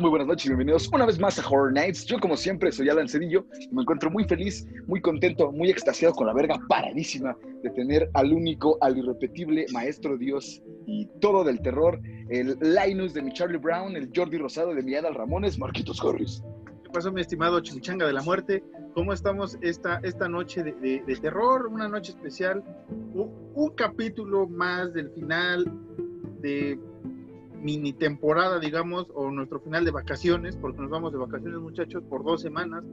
Muy buenas noches bienvenidos una vez más a Horror Nights. Yo, como siempre, soy Alan Cedillo y me encuentro muy feliz, muy contento, muy extasiado con la verga paradísima de tener al único, al irrepetible maestro Dios y todo del terror, el Linus de mi Charlie Brown, el Jordi Rosado de mi Adal Ramones, Marquitos Corris. ¿Qué pasó, mi estimado Chimichanga de la Muerte? ¿Cómo estamos esta, esta noche de, de- de terror? Una noche especial, un, un capítulo más del final de mini temporada, digamos, o nuestro final de vacaciones, porque nos vamos de vacaciones, muchachos, por dos semanas.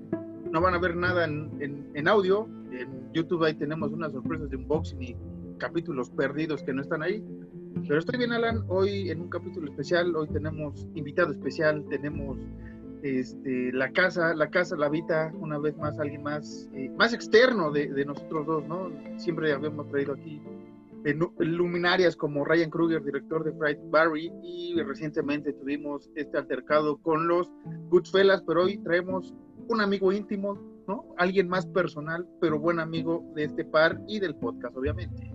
No van a ver nada en, en- audio. En YouTube ahí tenemos unas sorpresas de unboxing y capítulos perdidos que no están ahí. Pero estoy bien, Alan. Hoy en un capítulo especial, hoy tenemos invitado especial, tenemos este, la casa, la casa la habita una vez más alguien más, eh, más externo de, de nosotros dos, ¿no? Siempre habíamos traído aquí luminarias como Ryan Kruger, director de Fright Barry, y recientemente tuvimos este altercado con los Goodfellas, pero hoy traemos un amigo íntimo, ¿no? Alguien más personal, pero buen amigo de este par y del podcast, obviamente.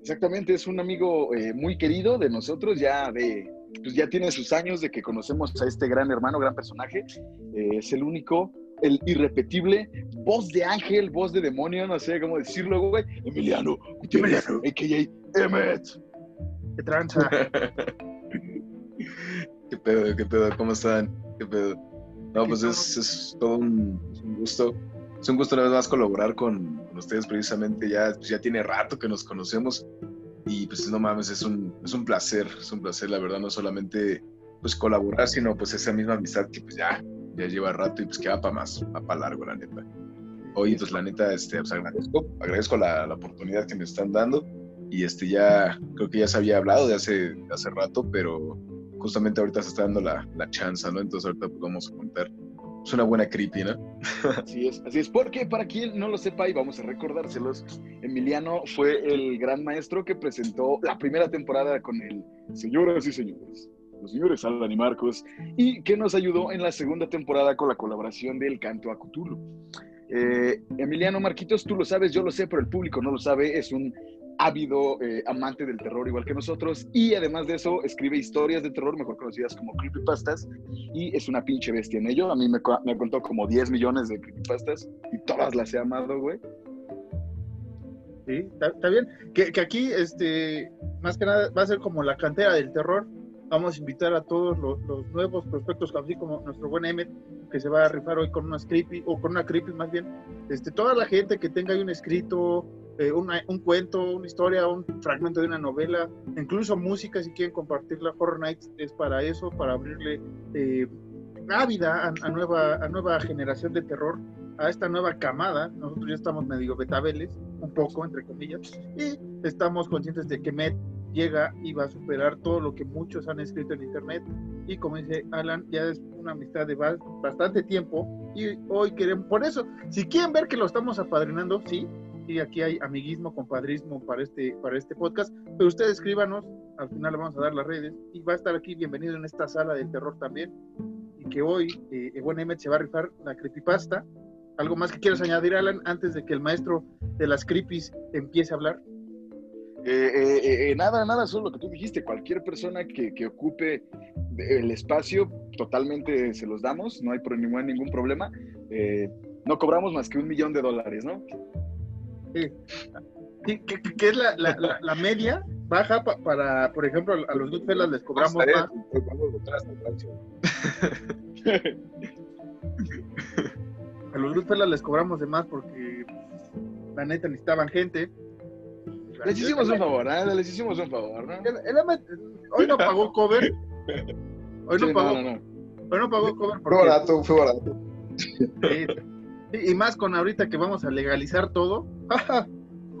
Exactamente, es un amigo eh, muy querido de nosotros, ya de, pues ya tiene sus años de que conocemos a este gran hermano, gran personaje. Eh, es el único, el irrepetible, voz de ángel, voz de demonio, no sé cómo decirlo, güey. Emiliano Gutiérrez, a.k.a. Emmet. ¿Qué tranza? ¿Qué pedo? ¿Qué pedo? ¿Cómo están? ¿Qué pedo? No, pues es, es todo un, es un gusto. Es un gusto una vez más colaborar con, con ustedes precisamente. Ya, pues ya tiene rato que nos conocemos y pues no mames, es un, es un placer, es un placer, la verdad, no solamente pues colaborar, sino pues esa misma amistad que pues ya, ya lleva rato y pues que va para más, va para largo, la neta. Hoy, pues la neta, este, pues agradezco, agradezco la, la oportunidad que me están dando y este ya, creo que ya se había hablado de hace, de hace rato, pero justamente ahorita se está dando la, la chance, ¿no? Entonces ahorita pues vamos a contar. Es una buena creepy, ¿no? Así es, así es, porque para quien no lo sepa y vamos a recordárselos, Emiliano fue el gran maestro que presentó la primera temporada con el Señoras y Señores, los señores Alan y Marcos, y que nos ayudó en la segunda temporada con la colaboración del Canto a Cthulhu. Eh, Emiliano Marquitos, tú lo sabes, yo lo sé, pero el público no lo sabe, es un ávido eh, amante del terror igual que nosotros y además de eso escribe historias de terror mejor conocidas como creepypastas y es una pinche bestia en ello. A mí me, me contó como 10 millones de creepypastas y todas las he amado, güey. Sí, está bien. Que, que aquí, este, más que nada, va a ser como la cantera del terror. Vamos a invitar a todos los, los nuevos prospectos, así como nuestro buen Emmet, que se va a rifar hoy con una creepy, o con una creepy más bien. Este, toda la gente que tenga ahí un escrito, eh, una- un cuento, una historia, un fragmento de una novela, incluso música, si quieren compartirla, Horror Nights es para eso, para abrirle eh, ávida a, a nueva, a nueva generación de terror, a esta nueva camada. Nosotros ya estamos medio betabeles, un poco, entre comillas, y estamos conscientes de que Met llega y va a superar todo lo que muchos han escrito en internet. Y como dice Alan, ya es una amistad de ba- bastante tiempo. Y hoy queremos, por eso, si quieren ver que lo estamos apadrinando, sí, y aquí hay amiguismo, compadrismo para este, para este podcast, pero ustedes escríbanos, al final le vamos a dar las redes, y va a estar aquí bienvenido en esta sala del terror también. Y que hoy, eh, el buen Emmet se va a rifar la creepypasta. ¿Algo más que quieras añadir, Alan, antes de que el maestro de las creepies empiece a hablar? Eh, eh, eh, nada, nada, solo lo que tú dijiste. Cualquier persona que, que ocupe el espacio, totalmente se los damos, no hay pro- ningún, ningún problema. Eh, no cobramos más que un millón de dólares, ¿no? Sí, que es la, la- la- la media baja pa- para, por ejemplo, a los Goodfellas les cobramos más. A los Goodfellas les cobramos de más porque la neta necesitaban gente. Les hicimos un favor, ¿eh? Les hicimos un favor, ¿no? El- el Emmet, hoy no pagó cover. Hoy no Sí, pagó, no, no, no. hoy no pagó cover Fue barato, fue barato. Y más con ahorita que vamos a legalizar todo,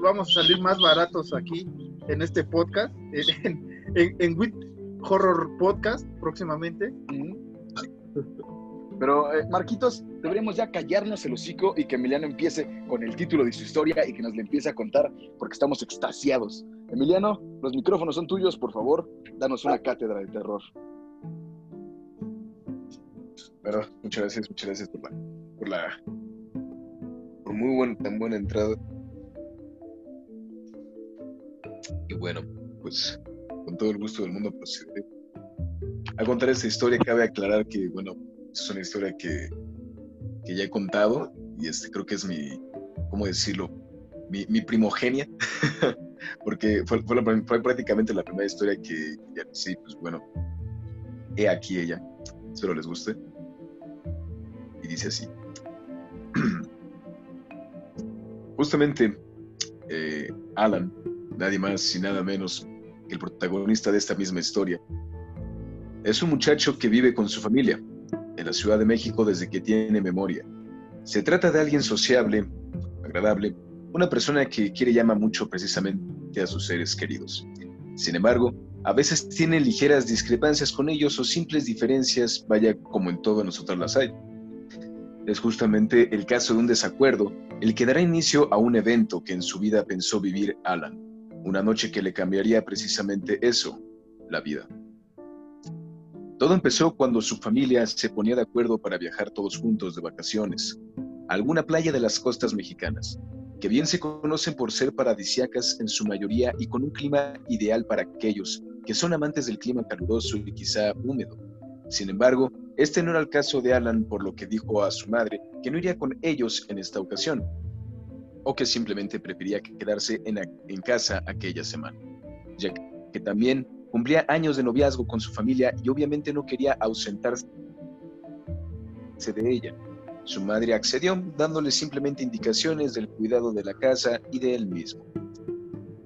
vamos a salir más baratos aquí en este podcast, en, en, en Wit Horror Podcast próximamente. Pero, eh, Marquitos, deberíamos ya callarnos el hocico y que Emiliano empiece con el título de su historia y que nos le empiece a contar porque estamos extasiados. Emiliano, los micrófonos son tuyos, por favor, danos una cátedra de terror. Pero muchas gracias, muchas gracias por la, por la, por muy buen, tan buena entrada. Y bueno, pues con todo el gusto del mundo procederé a contar esta historia, cabe aclarar que, bueno, es una historia que, que ya he contado y este creo que es mi, ¿cómo decirlo? Mi, mi primogenia, porque fue, fue, fue, prácticamente la primera historia que, sí, pues bueno, he aquí ella, espero les guste. Y dice así. Justamente, eh, Alan, nadie más y nada menos que el protagonista de esta misma historia, es un muchacho que vive con su familia la Ciudad de México desde que tiene memoria. Se trata de alguien sociable, agradable, una persona que quiere y ama mucho precisamente a sus seres queridos. Sin embargo, a veces tiene ligeras discrepancias con ellos o simples diferencias, vaya como en todo nosotros las hay. Es justamente el caso de un desacuerdo el que dará inicio a un evento que en su vida pensó vivir Alan, una noche que le cambiaría precisamente eso, la vida. Todo empezó cuando su familia se ponía de acuerdo para viajar todos juntos de vacaciones a alguna playa de las costas mexicanas, que bien se conocen por ser paradisiacas en su mayoría y con un clima ideal para aquellos que son amantes del clima caluroso y quizá húmedo. Sin embargo, este no era el caso de Alan, por lo que dijo a su madre que no iría con ellos en esta ocasión, o que simplemente prefería quedarse en, en casa aquella semana, ya que también cumplía años de noviazgo con su familia y obviamente no quería ausentarse de ella. Su madre accedió, dándole simplemente indicaciones del cuidado de la casa y de él mismo.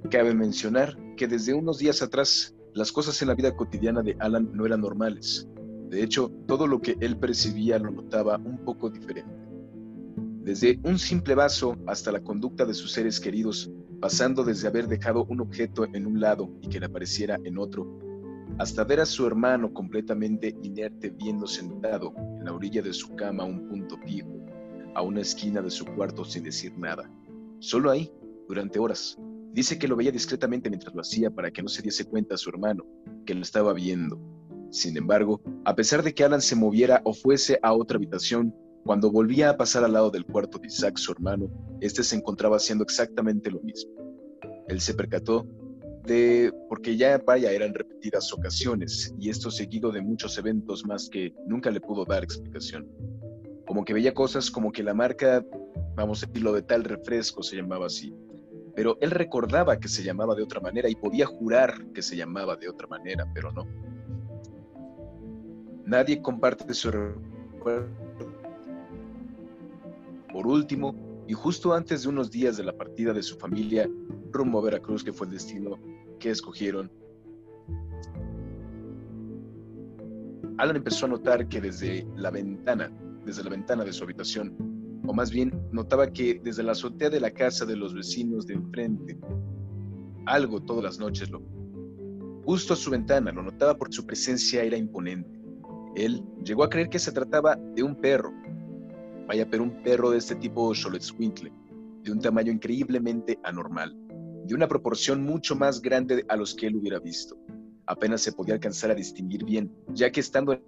Cabe mencionar que desde unos días atrás las cosas en la vida cotidiana de Alan no eran normales. De hecho, todo lo que él percibía lo notaba un poco diferente. Desde un simple vaso hasta la conducta de sus seres queridos, pasando desde haber dejado un objeto en un lado y que le apareciera en otro, hasta ver a su hermano completamente inerte viendo sentado en la orilla de su cama un punto fijo, a una esquina de su cuarto sin decir nada. Solo ahí, durante horas. Dice que lo veía discretamente mientras lo hacía para que no se diese cuenta a su hermano, que lo estaba viendo. Sin embargo, a pesar de que Alan se moviera o fuese a otra habitación, cuando volvía a pasar al lado del cuarto de Isaac, su hermano, este se encontraba haciendo exactamente lo mismo. Él se percató de, porque ya vaya, eran repetidas ocasiones, y esto seguido de muchos eventos más que nunca le pudo dar explicación. Como que veía cosas como que la marca, vamos a decirlo, de tal refresco se llamaba así. Pero él recordaba que se llamaba de otra manera y podía jurar que se llamaba de otra manera, pero no. Nadie comparte su recuerdo por último, y justo antes de unos días de la partida de su familia rumbo a Veracruz, que fue el destino que escogieron, Alan empezó a notar que desde la ventana, desde la ventana de su habitación, o más bien notaba que desde la azotea de la casa de los vecinos de enfrente, algo todas las noches lo... Justo a su ventana, lo notaba por su presencia, era imponente. Él llegó a creer que se trataba de un perro, Vaya, pero un perro de este tipo Xoloitzcuintle, de un tamaño increíblemente anormal, de una proporción mucho más grande a los que él hubiera visto. Apenas se podía alcanzar a distinguir bien, ya que estando en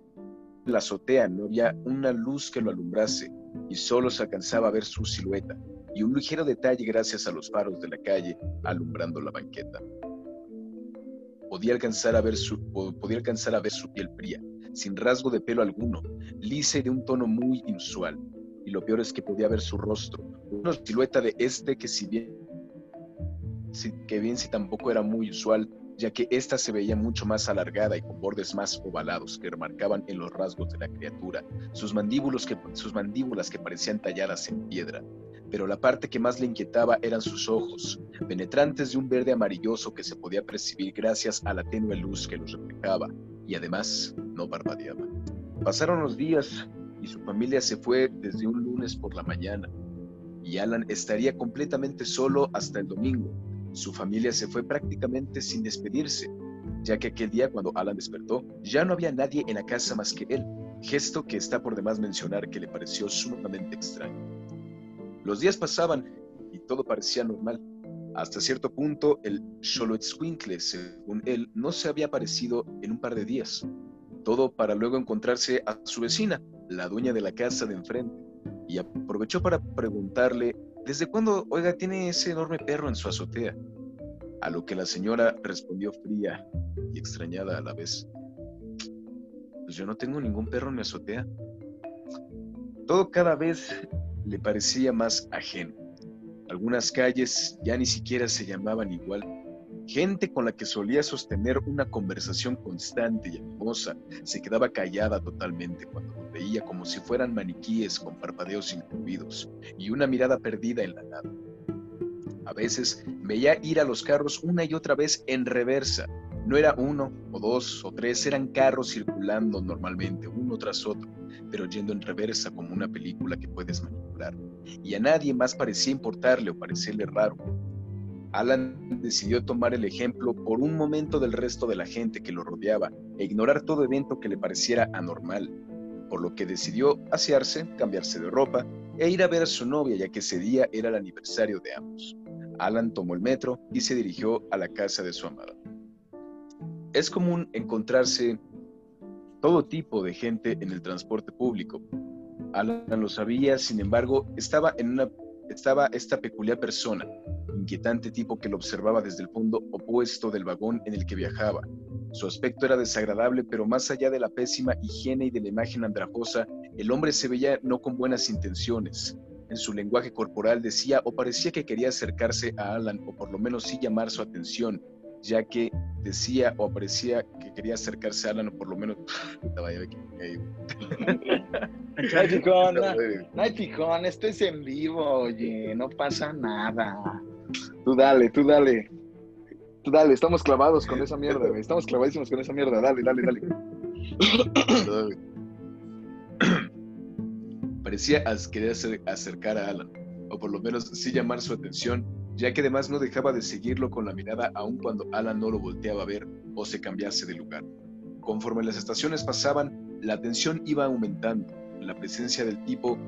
la azotea no había una luz que lo alumbrase y solo se alcanzaba a ver su silueta y un ligero detalle gracias a los faros de la calle alumbrando la banqueta. Podía alcanzar a ver su, podía alcanzar a ver su piel fría, sin rasgo de pelo alguno, lisa y de un tono muy inusual, y lo peor es que podía ver su rostro, una silueta de este que si bien, si, que bien si tampoco era muy usual, ya que ésta se veía mucho más alargada y con bordes más ovalados que remarcaban en los rasgos de la criatura, sus, mandíbulos que, sus mandíbulas que parecían talladas en piedra. Pero la parte que más le inquietaba eran sus ojos, penetrantes de un verde amarilloso que se podía percibir gracias a la tenue luz que los reflejaba, y además no parpadeaba. Pasaron los días y su familia se fue desde un lunes por la mañana y Alan estaría completamente solo hasta el domingo. Su familia se fue prácticamente sin despedirse, ya que aquel día cuando Alan despertó ya no había nadie en la casa más que él, gesto que está por demás mencionar que le pareció sumamente extraño. Los días pasaban y todo parecía normal. Hasta cierto punto, el Xoloitzcuintle, según él, no se había aparecido en un par de días. Todo para luego encontrarse a su vecina, la dueña de la casa de enfrente, y aprovechó para preguntarle, ¿desde cuándo, oiga, tiene ese enorme perro en su azotea? A lo que la señora respondió fría y extrañada a la vez. pues yo no tengo ningún perro en mi azotea. Todo cada vez le parecía más ajeno. Algunas calles ya ni siquiera se llamaban igual. Gente con la que solía sostener una conversación constante y animosa se quedaba callada totalmente cuando los veía como si fueran maniquíes con parpadeos incluidos y una mirada perdida en la nada. A veces veía ir a los carros una y otra vez en reversa. No era uno o dos o tres, eran carros circulando normalmente, uno tras otro, pero yendo en reversa como una película que puedes manipular. Y a nadie más parecía importarle o parecerle raro. Alan decidió tomar el ejemplo por un momento del resto de la gente que lo rodeaba e ignorar todo evento que le pareciera anormal, por lo que decidió asearse, cambiarse de ropa e ir a ver a su novia ya que ese día era el aniversario de ambos. Alan tomó el metro y se dirigió a la casa de su amada. Es común encontrarse todo tipo de gente en el transporte público. Alan lo sabía, sin embargo, estaba en una estaba esta peculiar persona, inquietante tipo que lo observaba desde el fondo opuesto del vagón en el que viajaba. Su aspecto era desagradable, pero más allá de la pésima higiene y de la imagen andrajosa, el hombre se veía no con buenas intenciones en su lenguaje corporal decía o parecía que quería acercarse a Alan o por lo menos sí llamar su atención, ya que decía o parecía que quería acercarse a Alan o por lo menos... no fijón, no, hay esto es en vivo, oye, no pasa nada. Tú dale, tú dale. Tú dale, estamos clavados con esa mierda, Estamos clavadísimos con esa mierda. Dale, dale, dale. Parecía querer acercar a Alan, o por lo menos sí llamar su atención, ya que además no dejaba de seguirlo con la mirada aun cuando Alan no lo volteaba a ver o se cambiase de lugar. Conforme las estaciones pasaban, la atención iba aumentando. La presencia del tipo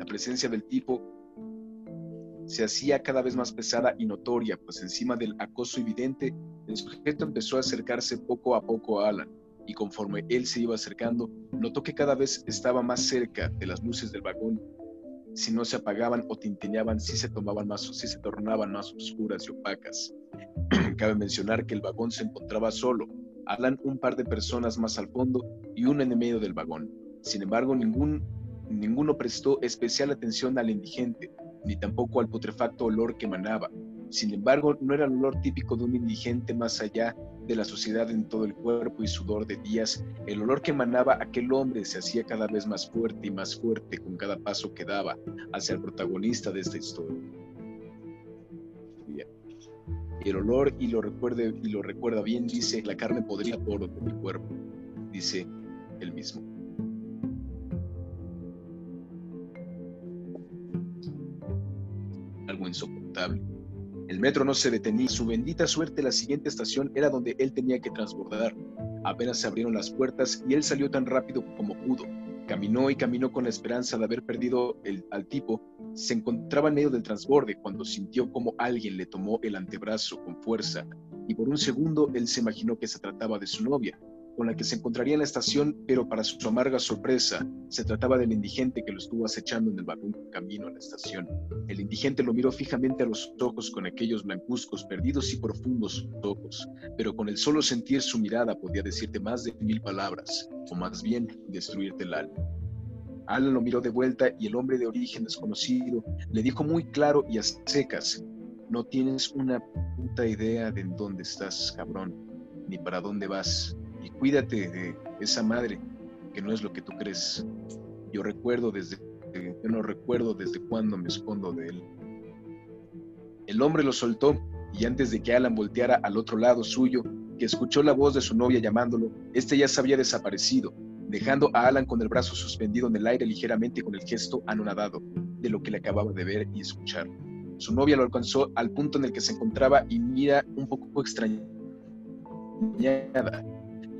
la presencia del tipo se hacía cada vez más pesada y notoria, pues encima del acoso evidente, el sujeto empezó a acercarse poco a poco a Alan, y conforme él se iba acercando, notó que cada vez estaba más cerca de las luces del vagón. Si no se apagaban o tintineaban, sí se tomaban más, sí se tornaban más oscuras y opacas. Cabe mencionar que el vagón se encontraba solo, Alan un par de personas más al fondo y uno en medio del vagón. Sin embargo, ningún, ninguno prestó especial atención al indigente, ni tampoco al putrefacto olor que emanaba. Sin embargo, no era el olor típico de un indigente más allá de la sociedad en todo el cuerpo y sudor de días, el olor que emanaba aquel hombre se hacía cada vez más fuerte y más fuerte con cada paso que daba hacia el protagonista de esta historia. El olor, y lo, recuerde, y lo recuerda bien, dice, la carne podría por de mi cuerpo, dice él mismo. Algo insoportable el metro no se detenía. Su bendita suerte, la siguiente estación era donde él tenía que transbordar. Apenas se abrieron las puertas y él salió tan rápido como pudo. Caminó y caminó con la esperanza de haber perdido al tipo. Se encontraba en medio del transborde cuando sintió como alguien le tomó el antebrazo con fuerza y por un segundo él se imaginó que se trataba de su novia con la que se encontraría en la estación, pero para su amarga sorpresa, se trataba del indigente que lo estuvo acechando en el vagón camino a la estación. El indigente lo miró fijamente a los ojos con aquellos blancuzcos, perdidos y profundos ojos, pero con el solo sentir su mirada podía decirte más de mil palabras, o más bien destruirte el alma. Alan lo miró de vuelta y el hombre de origen desconocido le dijo muy claro y a secas, no tienes una puta idea de en dónde estás, cabrón, ni para dónde vas y cuídate de esa madre, que no es lo que tú crees. Yo recuerdo desde, yo no recuerdo desde cuándo me escondo de él. El hombre lo soltó y antes de que Alan volteara al otro lado suyo, que escuchó la voz de su novia llamándolo, este ya se había desaparecido, dejando a Alan con el brazo suspendido en el aire ligeramente con el gesto anonadado de lo que le acababa de ver y escuchar. Su novia lo alcanzó al punto en el que se encontraba y mira un poco extrañada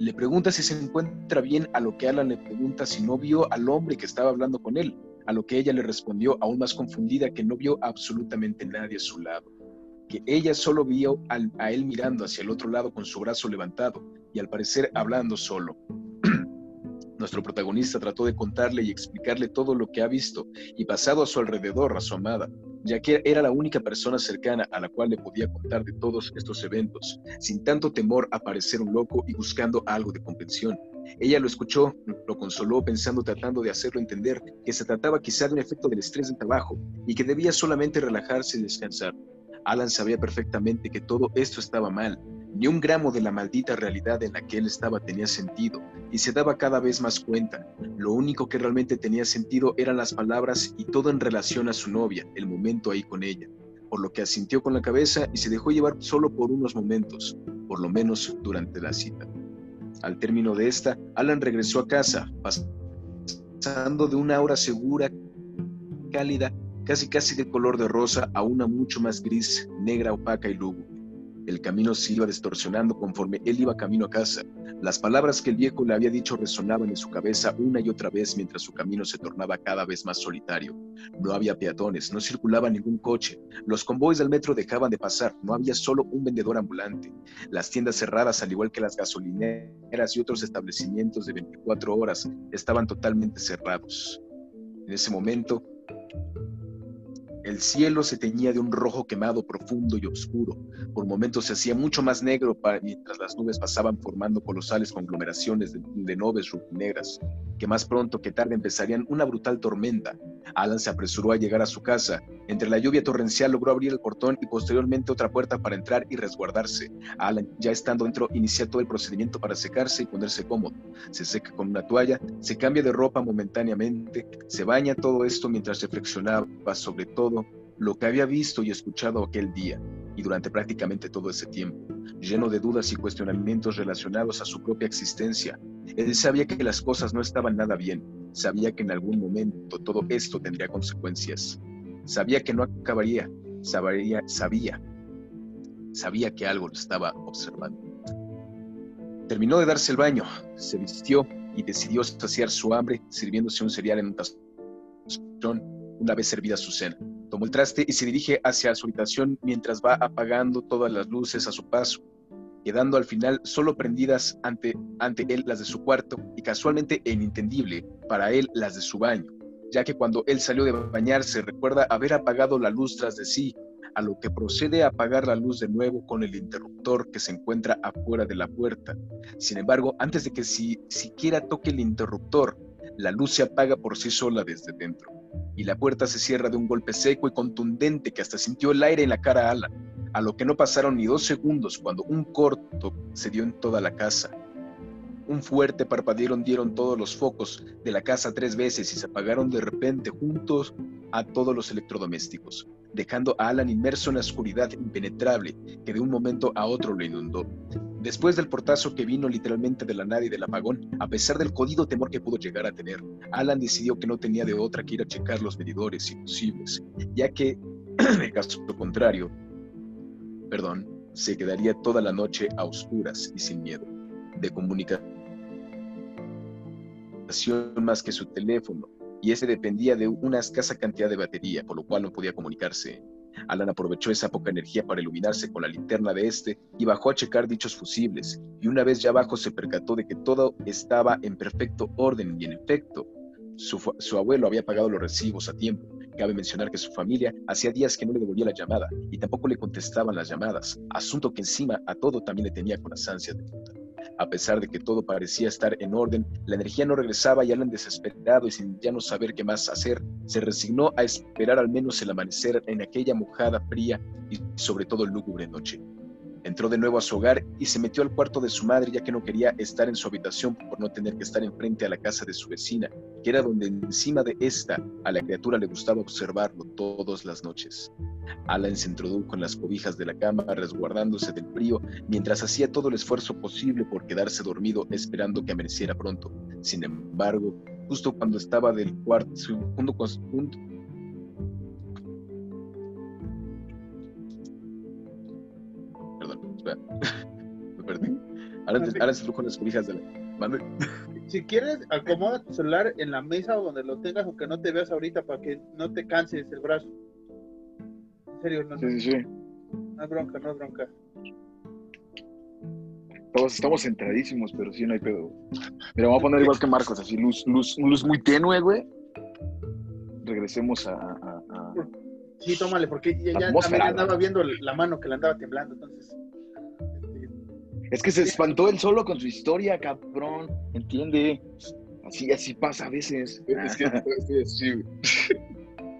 le pregunta si se encuentra bien, a lo que Alan le pregunta si no vio al hombre que estaba hablando con él, a lo que ella le respondió aún más confundida que no vio absolutamente nadie a su lado, que ella solo vio a él mirando hacia el otro lado con su brazo levantado y al parecer hablando solo. Nuestro protagonista trató de contarle y explicarle todo lo que ha visto y pasado a su alrededor a su amada, ya que era la única persona cercana a la cual le podía contar de todos estos eventos, sin tanto temor a parecer un loco y buscando algo de comprensión. Ella lo escuchó, lo consoló pensando, tratando de hacerlo entender que se trataba quizá de un efecto del estrés del trabajo y que debía solamente relajarse y descansar. Alan sabía perfectamente que todo esto estaba mal. Ni un gramo de la maldita realidad en la que él estaba tenía sentido, y se daba cada vez más cuenta. Lo único que realmente tenía sentido eran las palabras y todo en relación a su novia, el momento ahí con ella, por lo que asintió con la cabeza y se dejó llevar solo por unos momentos, por lo menos durante la cita. Al término de esta, Alan regresó a casa, pasando de una aura segura, cálida, casi casi de color de rosa, a una mucho más gris, negra, opaca y lúgubre. El camino se iba distorsionando conforme él iba camino a casa. Las palabras que el viejo le había dicho resonaban en su cabeza una y otra vez mientras su camino se tornaba cada vez más solitario. No había peatones, no circulaba ningún coche, los convoys del metro dejaban de pasar, no había solo un vendedor ambulante. Las tiendas cerradas, al igual que las gasolineras y otros establecimientos de 24 horas, estaban totalmente cerrados. En ese momento, el cielo se teñía de un rojo quemado profundo y oscuro. Por momentos se hacía mucho más negro mientras las nubes pasaban formando colosales conglomeraciones de, nubes negras, que más pronto que tarde empezarían una brutal tormenta. Alan se apresuró a llegar a su casa. Entre la lluvia torrencial logró abrir el portón y posteriormente otra puerta para entrar y resguardarse. Alan, ya estando dentro, inicia todo el procedimiento para secarse y ponerse cómodo. Se seca con una toalla, se cambia de ropa momentáneamente, se baña todo esto mientras reflexionaba sobre todo lo que había visto y escuchado aquel día y durante prácticamente todo ese tiempo, lleno de dudas y cuestionamientos relacionados a su propia existencia. Él sabía que las cosas no estaban nada bien, sabía que en algún momento todo esto tendría consecuencias, sabía que no acabaría, sabía, sabía, sabía que algo lo estaba observando. Terminó de darse el baño, se vistió y decidió saciar su hambre sirviéndose un cereal en un tazón una vez servida su cena. Tomó el traste y se dirige hacia su habitación mientras va apagando todas las luces a su paso, quedando al final solo prendidas ante, ante él las de su cuarto y casualmente e inintendible para él las de su baño, ya que cuando él salió de bañarse recuerda haber apagado la luz tras de sí, a lo que procede a apagar la luz de nuevo con el interruptor que se encuentra afuera de la puerta. Sin embargo, antes de que si, siquiera toque el interruptor, la luz se apaga por sí sola desde dentro y la puerta se cierra de un golpe seco y contundente que hasta sintió el aire en la cara a Alan, a lo que no pasaron ni dos segundos cuando un corto se dio en toda la casa. Un fuerte parpadeo dieron todos los focos de la casa tres veces y se apagaron de repente juntos a todos los electrodomésticos, dejando a Alan inmerso en la oscuridad impenetrable que de un momento a otro lo inundó. Después del portazo que vino literalmente de la nada y del apagón, a pesar del jodido temor que pudo llegar a tener, Alan decidió que no tenía de otra que ir a checar los medidores imposibles, ya que, en caso contrario, perdón, se quedaría toda la noche a oscuras y sin miedo de comunicación más que su teléfono, y ese dependía de una escasa cantidad de batería, por lo cual no podía comunicarse. Alan aprovechó esa poca energía para iluminarse con la linterna de este y bajó a checar dichos fusibles, y una vez ya abajo se percató de que todo estaba en perfecto orden y en efecto, su, abuelo había pagado los recibos a tiempo. Cabe mencionar que su familia hacía días que no le devolvía la llamada y tampoco le contestaban las llamadas, asunto que encima a todo también le tenía con las de puta. A pesar de que todo parecía estar en orden, la energía no regresaba y Alan, desesperado y sin ya no saber qué más hacer, se resignó a esperar al menos el amanecer en aquella mojada, fría y sobre todo lúgubre noche. Entró de nuevo a su hogar y se metió al cuarto de su madre ya que no quería estar en su habitación por no tener que estar enfrente a la casa de su vecina, que era donde encima de esta a la criatura le gustaba observarlo todas las noches. Alan se introdujo en las cobijas de la cama resguardándose del frío mientras hacía todo el esfuerzo posible por quedarse dormido esperando que amaneciera pronto. Sin embargo, justo cuando estaba del cuarto, Me perdí. Ahora, ahora se con las cobijas de la. Si quieres, acomoda tu celular en la mesa o donde lo tengas, aunque no te veas ahorita, para que no te canses el brazo. En serio, no. Sí, sí, sí. No es bronca, no es bronca. Todos estamos centradísimos, pero sí no hay pedo. Mira, vamos a poner igual que Marcos, así luz, luz, luz muy tenue, güey. Regresemos a, a, Sí, tómale, porque ya, ya también andaba viendo la mano que le andaba temblando, entonces. Es que se espantó él solo con su historia, cabrón. ¿Entiende? Así, así pasa a veces. Es que estoy así,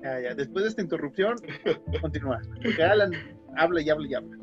Ya, ya. Después de esta interrupción, continúa. Porque Alan habla y habla y habla.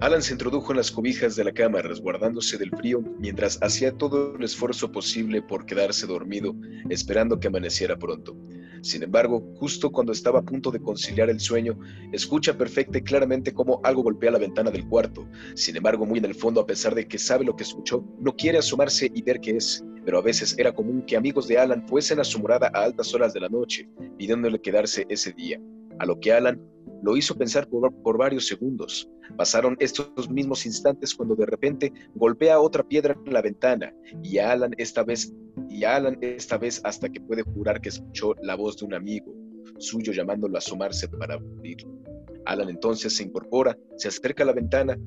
Alan se introdujo en las cobijas de la cama, resguardándose del frío, mientras hacía todo el esfuerzo posible por quedarse dormido, esperando que amaneciera pronto. Sin embargo, justo cuando estaba a punto de conciliar el sueño, escucha perfecta y claramente cómo algo golpea la ventana del cuarto. Sin embargo, muy en el fondo, a pesar de que sabe lo que escuchó, no quiere asomarse y ver qué es. Pero a veces era común que amigos de Alan fuesen a su morada a altas horas de la noche, pidiéndole quedarse ese día. A lo que Alan lo hizo pensar por, varios segundos. Pasaron estos mismos instantes cuando de repente golpea otra piedra en la ventana y Alan esta vez y Alan esta vez hasta que puede jurar que escuchó la voz de un amigo suyo llamándolo a asomarse para abrirlo. Alan entonces se incorpora, se acerca a la ventana,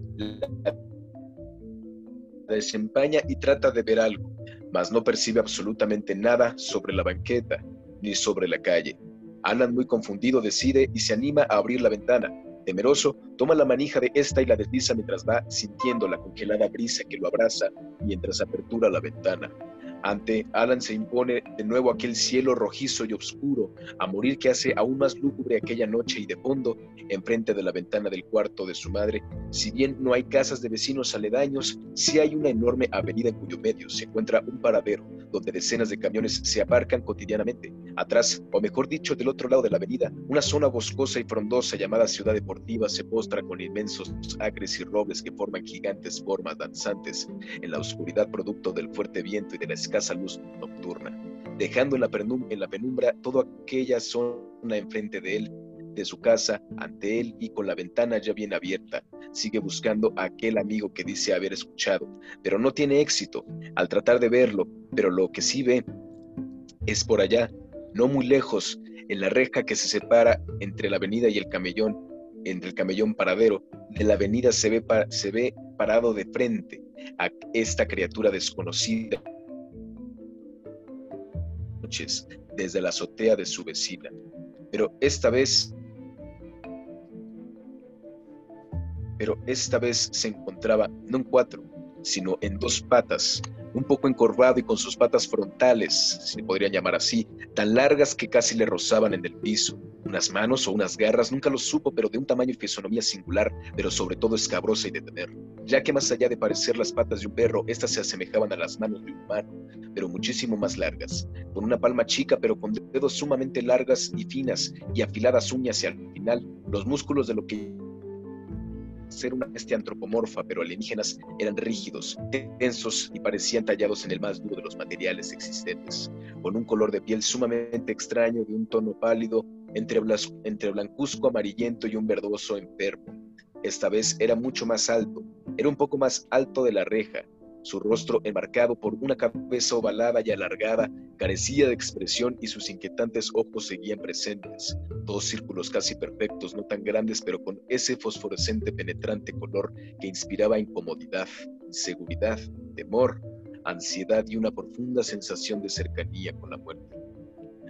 la desempaña y trata de ver algo, mas no percibe absolutamente nada sobre la banqueta ni sobre la calle. Alan, muy confundido, decide y se anima a abrir la ventana. Temeroso, toma la manija de esta y la desliza mientras va sintiendo la congelada brisa que lo abraza mientras apertura la ventana. Ante Alan se impone de nuevo aquel cielo rojizo y oscuro, a morir que hace aún más lúgubre aquella noche y de fondo, enfrente de la ventana del cuarto de su madre, si bien no hay casas de vecinos aledaños, sí hay una enorme avenida en cuyo medio se encuentra un paradero donde decenas de camiones se aparcan cotidianamente. Atrás, o mejor dicho, del otro lado de la avenida, una zona boscosa y frondosa llamada Ciudad Deportiva se postra con inmensos acres y robles que forman gigantes formas danzantes en la oscuridad producto del fuerte viento y de la escasa luz nocturna, dejando en la, en la penumbra toda aquella zona enfrente de él, de su casa, ante él y con la ventana ya bien abierta. Sigue buscando a aquel amigo que dice haber escuchado, pero no tiene éxito al tratar de verlo, pero lo que sí ve es por allá, no muy lejos, en la reja que se separa entre la avenida y el camellón, entre el camellón paradero, de la avenida se ve, se ve parado de frente a esta criatura desconocida desde la azotea de su vecina. Pero esta vez, pero esta vez se encontraba no en cuatro, sino en dos patas, un poco encorvado y con sus patas frontales, si se podrían llamar así, tan largas que casi le rozaban en el piso. Unas manos o unas garras, nunca lo supo, pero de un tamaño y fisonomía singular, pero sobre todo escabrosa y de tener. Ya que más allá de parecer las patas de un perro, estas se asemejaban a las manos de un humano, pero muchísimo más largas, con una palma chica, pero con dedos sumamente largas y finas y afiladas uñas y al final los músculos de lo que ser una bestia antropomorfa, pero alienígenas eran rígidos, tensos y parecían tallados en el más duro de los materiales existentes, con un color de piel sumamente extraño de un tono pálido entre, entre blancuzco amarillento y un verdoso enfermo. Esta vez era mucho más alto, era un poco más alto de la reja, su rostro, enmarcado por una cabeza ovalada y alargada, carecía de expresión y sus inquietantes ojos seguían presentes. Dos círculos casi perfectos, no tan grandes, pero con ese fosforescente penetrante color que inspiraba incomodidad, inseguridad, temor, ansiedad y una profunda sensación de cercanía con la muerte.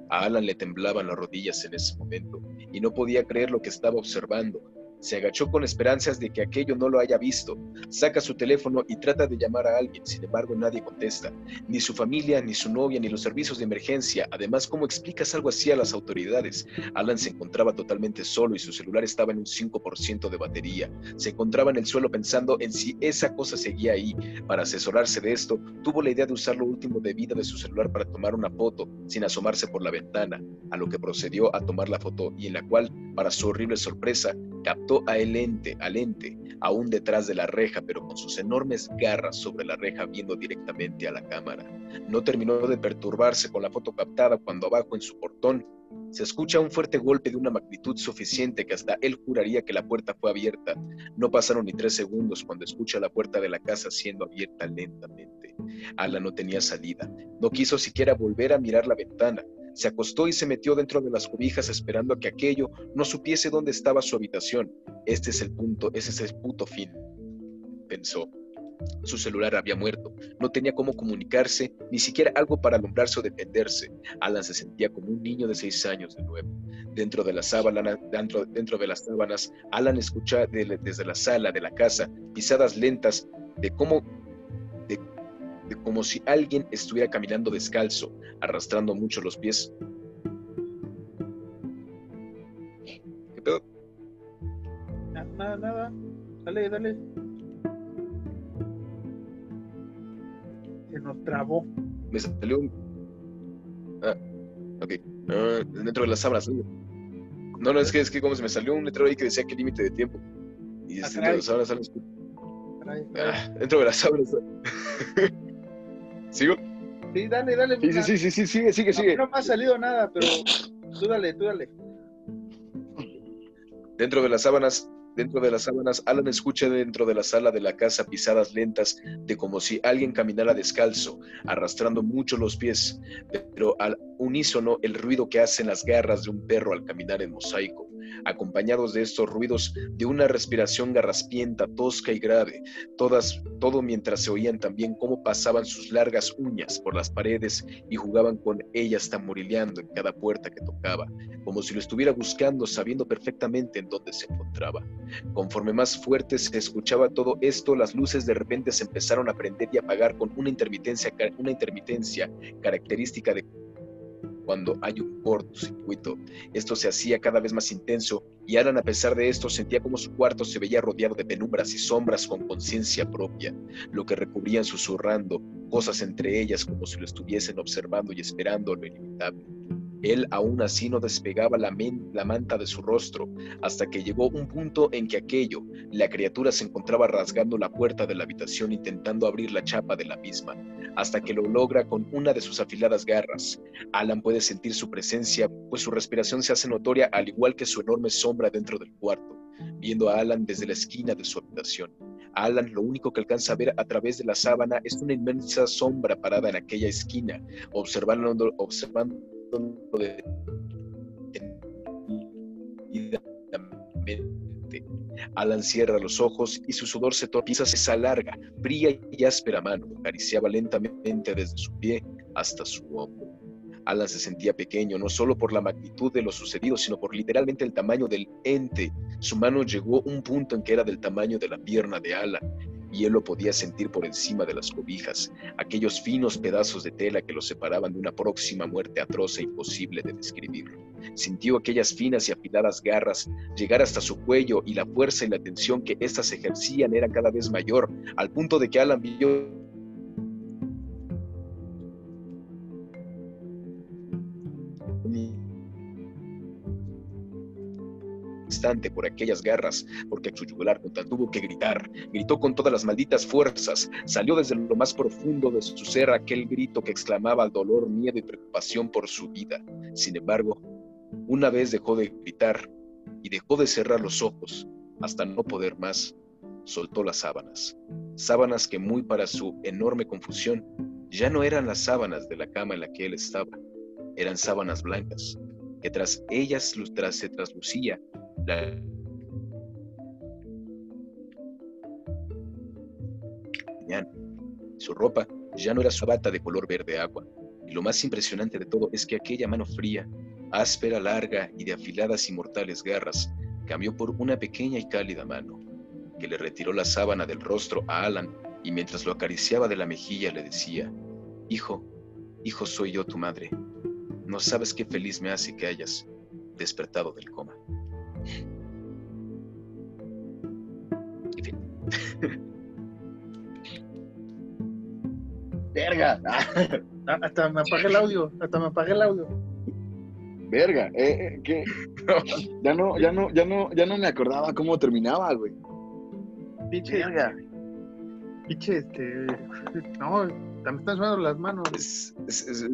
A Alan le temblaban las rodillas en ese momento y no podía creer lo que estaba observando, se agachó con esperanzas de que aquello no lo haya visto. Saca su teléfono y trata de llamar a alguien, sin embargo nadie contesta. Ni su familia, ni su novia, ni los servicios de emergencia. Además, ¿cómo explicas algo así a las autoridades? Alan se encontraba totalmente solo y su celular estaba en un 5% de batería. Se encontraba en el suelo pensando en si esa cosa seguía ahí. Para asesorarse de esto, tuvo la idea de usar lo último de vida de su celular para tomar una foto, sin asomarse por la ventana, a lo que procedió a tomar la foto y en la cual, para su horrible sorpresa, captó a el ente, al ente, aún detrás de la reja, pero con sus enormes garras sobre la reja viendo directamente a la cámara. No terminó de perturbarse con la foto captada cuando abajo en su portón se escucha un fuerte golpe de una magnitud suficiente que hasta él juraría que la puerta fue abierta. No pasaron ni tres segundos cuando escucha la puerta de la casa siendo abierta lentamente. Ala no tenía salida. No quiso siquiera volver a mirar la ventana. Se acostó y se metió dentro de las cobijas esperando a que aquello no supiese dónde estaba su habitación. Este es el punto, ese es el puto fin, pensó. Su celular había muerto, no tenía cómo comunicarse, ni siquiera algo para alumbrarse o defenderse. Alan se sentía como un niño de seis años de nuevo. Dentro de, la sábana, dentro, dentro de las sábanas, Alan escuchaba desde la sala de la casa pisadas lentas de cómo como si alguien estuviera caminando descalzo, arrastrando mucho los pies. ¿Qué pedo? Nada, nada. Dale, dale. Se nos trabó. Me salió un. Ah, ok. Ah, dentro de las sábanas. No, no, es que, es que como se me salió un letrero ahí que decía que límite de tiempo. Y ah, dentro de las sábanas Ah, dentro de las sábanas. ¿Sigo? Sí, dale, dale. Sí, sí, sí, sí, sí, sigue, sigue, sigue. No me ha salido nada, pero tú dale, tú dale. Dentro de las sábanas Dentro de las sábanas, Alan escucha dentro de la sala de la casa pisadas lentas de como si alguien caminara descalzo, arrastrando mucho los pies, pero al unísono el ruido que hacen las garras de un perro al caminar en mosaico acompañados de estos ruidos de una respiración garraspienta, tosca y grave, todas, todo mientras se oían también cómo pasaban sus largas uñas por las paredes y jugaban con ellas tamorileando en cada puerta que tocaba, como si lo estuviera buscando, sabiendo perfectamente en dónde se encontraba. Conforme más fuerte se escuchaba todo esto, las luces de repente se empezaron a prender y apagar con una intermitencia, una intermitencia característica de cuando hay un cortocircuito. Esto se hacía cada vez más intenso y Alan a pesar de esto sentía como su cuarto se veía rodeado de penumbras y sombras con conciencia propia, lo que recubrían susurrando, cosas entre ellas como si lo estuviesen observando y esperando lo inevitable. Él aún así no despegaba la, manta de su rostro, hasta que llegó un punto en que aquello, la criatura se encontraba rasgando la puerta de la habitación intentando abrir la chapa de la misma, hasta que lo logra con una de sus afiladas garras. Alan puede sentir su presencia, pues su respiración se hace notoria al igual que su enorme sombra dentro del cuarto, viendo a Alan desde la esquina de su habitación. Alan lo único que alcanza a ver a través de la sábana es una inmensa sombra parada en aquella esquina, observando, observando Alan cierra los ojos y su sudor se torpiza, se alarga, fría y áspera mano, acariciaba lentamente desde su pie hasta su hombro. Alan se sentía pequeño, no solo por la magnitud de lo sucedido, sino por literalmente el tamaño del ente. Su mano llegó a un punto en que era del tamaño de la pierna de Alan, y él lo podía sentir por encima de las cobijas, aquellos finos pedazos de tela que lo separaban de una próxima muerte atroz e imposible de describir. Sintió aquellas finas y afiladas garras llegar hasta su cuello y la fuerza y la tensión que éstas ejercían era cada vez mayor, al punto de que Alan vio por aquellas garras, porque su yugular tuvo que gritar. Gritó con todas las malditas fuerzas. Salió desde lo más profundo de su ser aquel grito que exclamaba dolor, miedo y preocupación por su vida. Sin embargo, una vez dejó de gritar y dejó de cerrar los ojos hasta no poder más, soltó las sábanas. Sábanas que muy para su enorme confusión ya no eran las sábanas de la cama en la que él estaba, eran sábanas blancas, que tras ellas se traslucía su ropa ya no era su bata de color verde agua, y lo más impresionante de todo es que aquella mano fría, áspera, larga y de afiladas y mortales garras, cambió por una pequeña y cálida mano, que le retiró la sábana del rostro a Alan y mientras lo acariciaba de la mejilla le decía, Hijo, hijo soy yo tu madre, no sabes qué feliz me hace que hayas despertado del coma. Verga. Ah, hasta me apagué el audio, hasta me apagué el audio. Verga, eh, eh que ya no, ya no, ya no, ya no me acordaba cómo terminaba, güey. Pinche, Verga. Pinche, este, no, también están subiendo las manos. Es, es,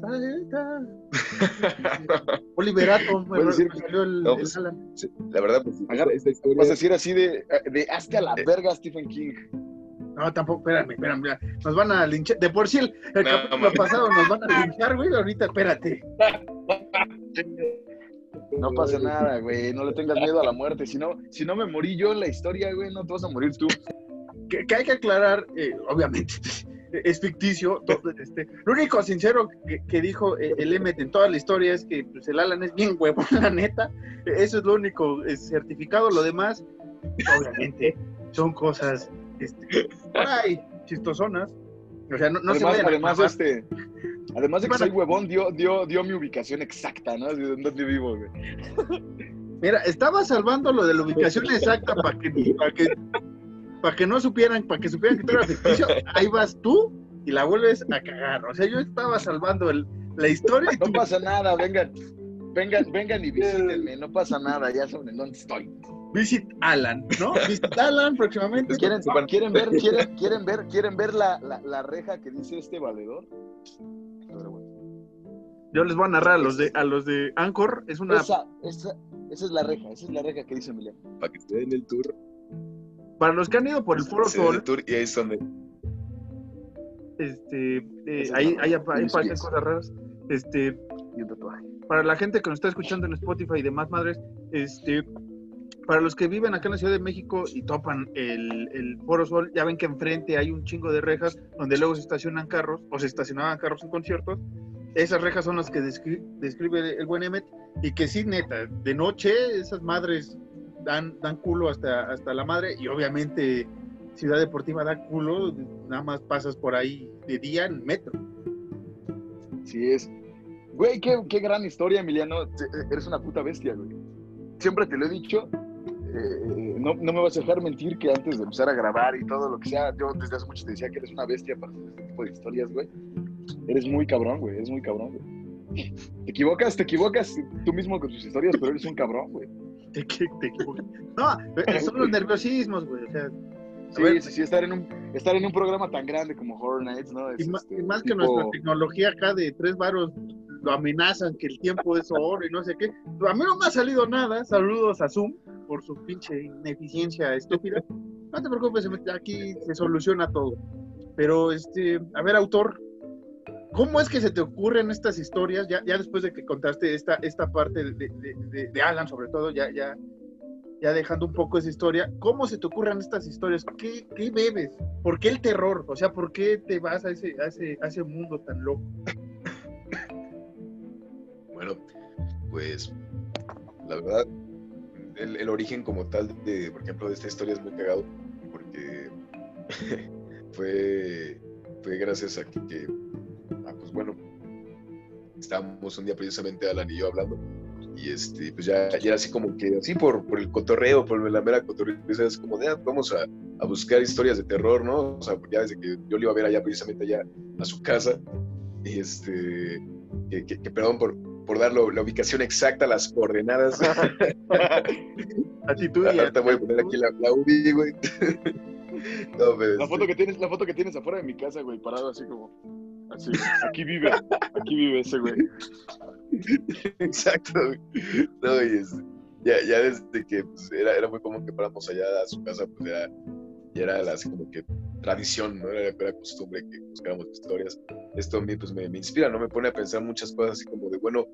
Oliverato, me decir, salió el, pues, la verdad, pues, esta historia... Vas a decir así de, de hazte a la eh. verga Stephen King. No, tampoco, espérame, espérame. Nos van a linchar. De por sí, el, el No, capítulo mames. pasado nos van a linchar, güey. Ahorita, espérate. No pasa nada, güey. No le tengas miedo a la muerte. Si no, si no me morí yo en la historia, güey, no te vas a morir tú. Que, que hay que aclarar, eh, obviamente, es ficticio. todo, este, lo único sincero que, que dijo eh, el Emmet en toda la historia es que pues, el Alan es bien huevón, la neta. Eso es lo único es certificado. Lo demás, obviamente, son cosas este, ahí, chistosonas. O sea, no, no se además, además, este, además de que soy huevón, dio, dio, dio mi ubicación exacta, ¿no? De dónde vivo, güey. Mira, estaba salvando lo de la ubicación exacta para que, para que, para que no supieran, para que supieran que tú eras ficticio. Ahí vas tú y la vuelves a cagar. O sea, yo estaba salvando el- la historia y No pasa nada, vengan, vengan, vengan y visítenme, no pasa nada, ya saben en dónde estoy. Visit Alan, ¿no? Visit Alan próximamente. ¿Quieren, quieren ver, quieren, quieren ver, quieren ver la, la, la reja que dice este valedor? Pero bueno. Yo les voy a narrar a los de a los de Anchor. Es una Esa, esa, esa es la reja, esa es la reja que dice Emiliano. Para que te den el tour. Para los que han ido por el Foro el Sol, tour y ahí es donde. este, eh, ahí, ahí, apa- ahí mis pasan pies. cosas raras. Este, Y un tatuaje. para la gente que nos está escuchando en Spotify y demás madres, este, para los que viven acá en la Ciudad de México y topan el, el Foro Sol, ya ven que enfrente hay un chingo de rejas donde luego se estacionan carros o se estacionaban carros en conciertos. Esas rejas son las que descri- describe el buen Emmet y que sí, neta, de noche esas madres dan, dan culo hasta, hasta la madre y obviamente Ciudad Deportiva da culo, nada más pasas por ahí de día en metro. Sí es. Güey, qué, qué gran historia, Emiliano. Te- Eres una puta bestia, güey. Siempre te lo he dicho. eh, no, no me vas a dejar mentir que antes de empezar a grabar y todo lo que sea, yo desde hace mucho te decía que eres una bestia para hacer este tipo de historias, güey. Eres muy cabrón, güey. Eres muy cabrón, güey. Te equivocas, te equivocas tú mismo con tus historias, pero eres un cabrón, güey. Te, te, te. No, eh, son los nerviosismos, güey. O sea, Sí, ver. sí, sí, estar en, un, estar en un programa tan grande como Horror Nights, ¿no? Es, y, ma- este, y más que tipo- nuestra tecnología acá de tres varos lo amenazan que el tiempo es oro y no sé qué. A mí no me ha salido nada. Saludos a Zoom por su pinche ineficiencia estúpida. No te preocupes, aquí se soluciona todo. Pero, este, a ver, autor, ¿cómo es que se te ocurren estas historias? Ya, ya después de que contaste esta, esta parte de, de- Alan, sobre todo, ya, ya, ya dejando un poco esa historia, ¿cómo se te ocurren estas historias? ¿Qué, qué bebes? ¿Por qué el terror? O sea, ¿por qué te vas a ese, a ese, a ese mundo tan loco? Bueno, pues la verdad, el, origen como tal de, por ejemplo, de esta historia es muy cagado, porque fue, fue gracias a que, pues bueno, estábamos un día precisamente Alan y yo hablando, y este, pues ya, ya era así como que, así por, por el cotorreo, por la mera cotorreo, es como de, ah, vamos a, a buscar historias de terror, ¿no? O sea, ya desde que yo le iba a ver allá precisamente allá a su casa, y este, que, que- que perdón por, por dar la ubicación exacta, las coordenadas. A ti tú y a- Ahorita voy a poner aquí la, la UBI, güey. No, pero, La este, foto que tienes, la foto que tienes afuera de mi casa, güey, parado así como. Así, aquí vive, aquí vive ese güey. Exacto. No, y es- ya, ya desde que pues, era, era muy común que fuéramos allá a su casa, pues era, ya era la- así como que tradición, ¿no? Era, era costumbre que buscáramos historias. Esto a mí pues me, me inspira, ¿no? Me pone a pensar muchas cosas así como de, bueno,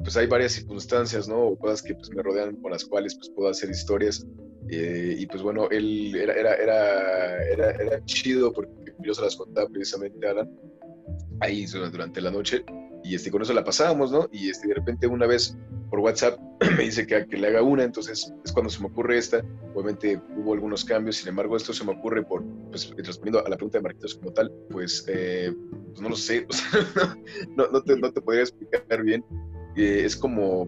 pues hay varias circunstancias, ¿no? O cosas que pues me rodean con las cuales pues puedo hacer historias. Eh, y pues bueno, él era, era, era, era chido porque yo se las contaba precisamente a Alan ahí durante la noche y este, con eso la pasábamos, ¿no? Y este, de repente una vez por WhatsApp me dice que, que le haga una, entonces es cuando se me ocurre esta. Obviamente hubo algunos cambios, sin embargo, esto se me ocurre por, pues, respondiendo a la pregunta de Marquitos como tal, pues, eh, pues no lo sé, o sea, no, no, te, no te podría explicar bien. Eh, es como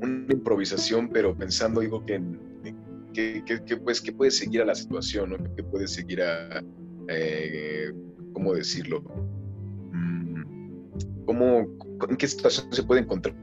una improvisación, pero pensando, digo, que, que, que, que, pues, que puede seguir a la situación, ¿no? Que puede seguir a, eh, ¿cómo decirlo? Mm, ¿Cómo, ¿En qué situación se puede encontrar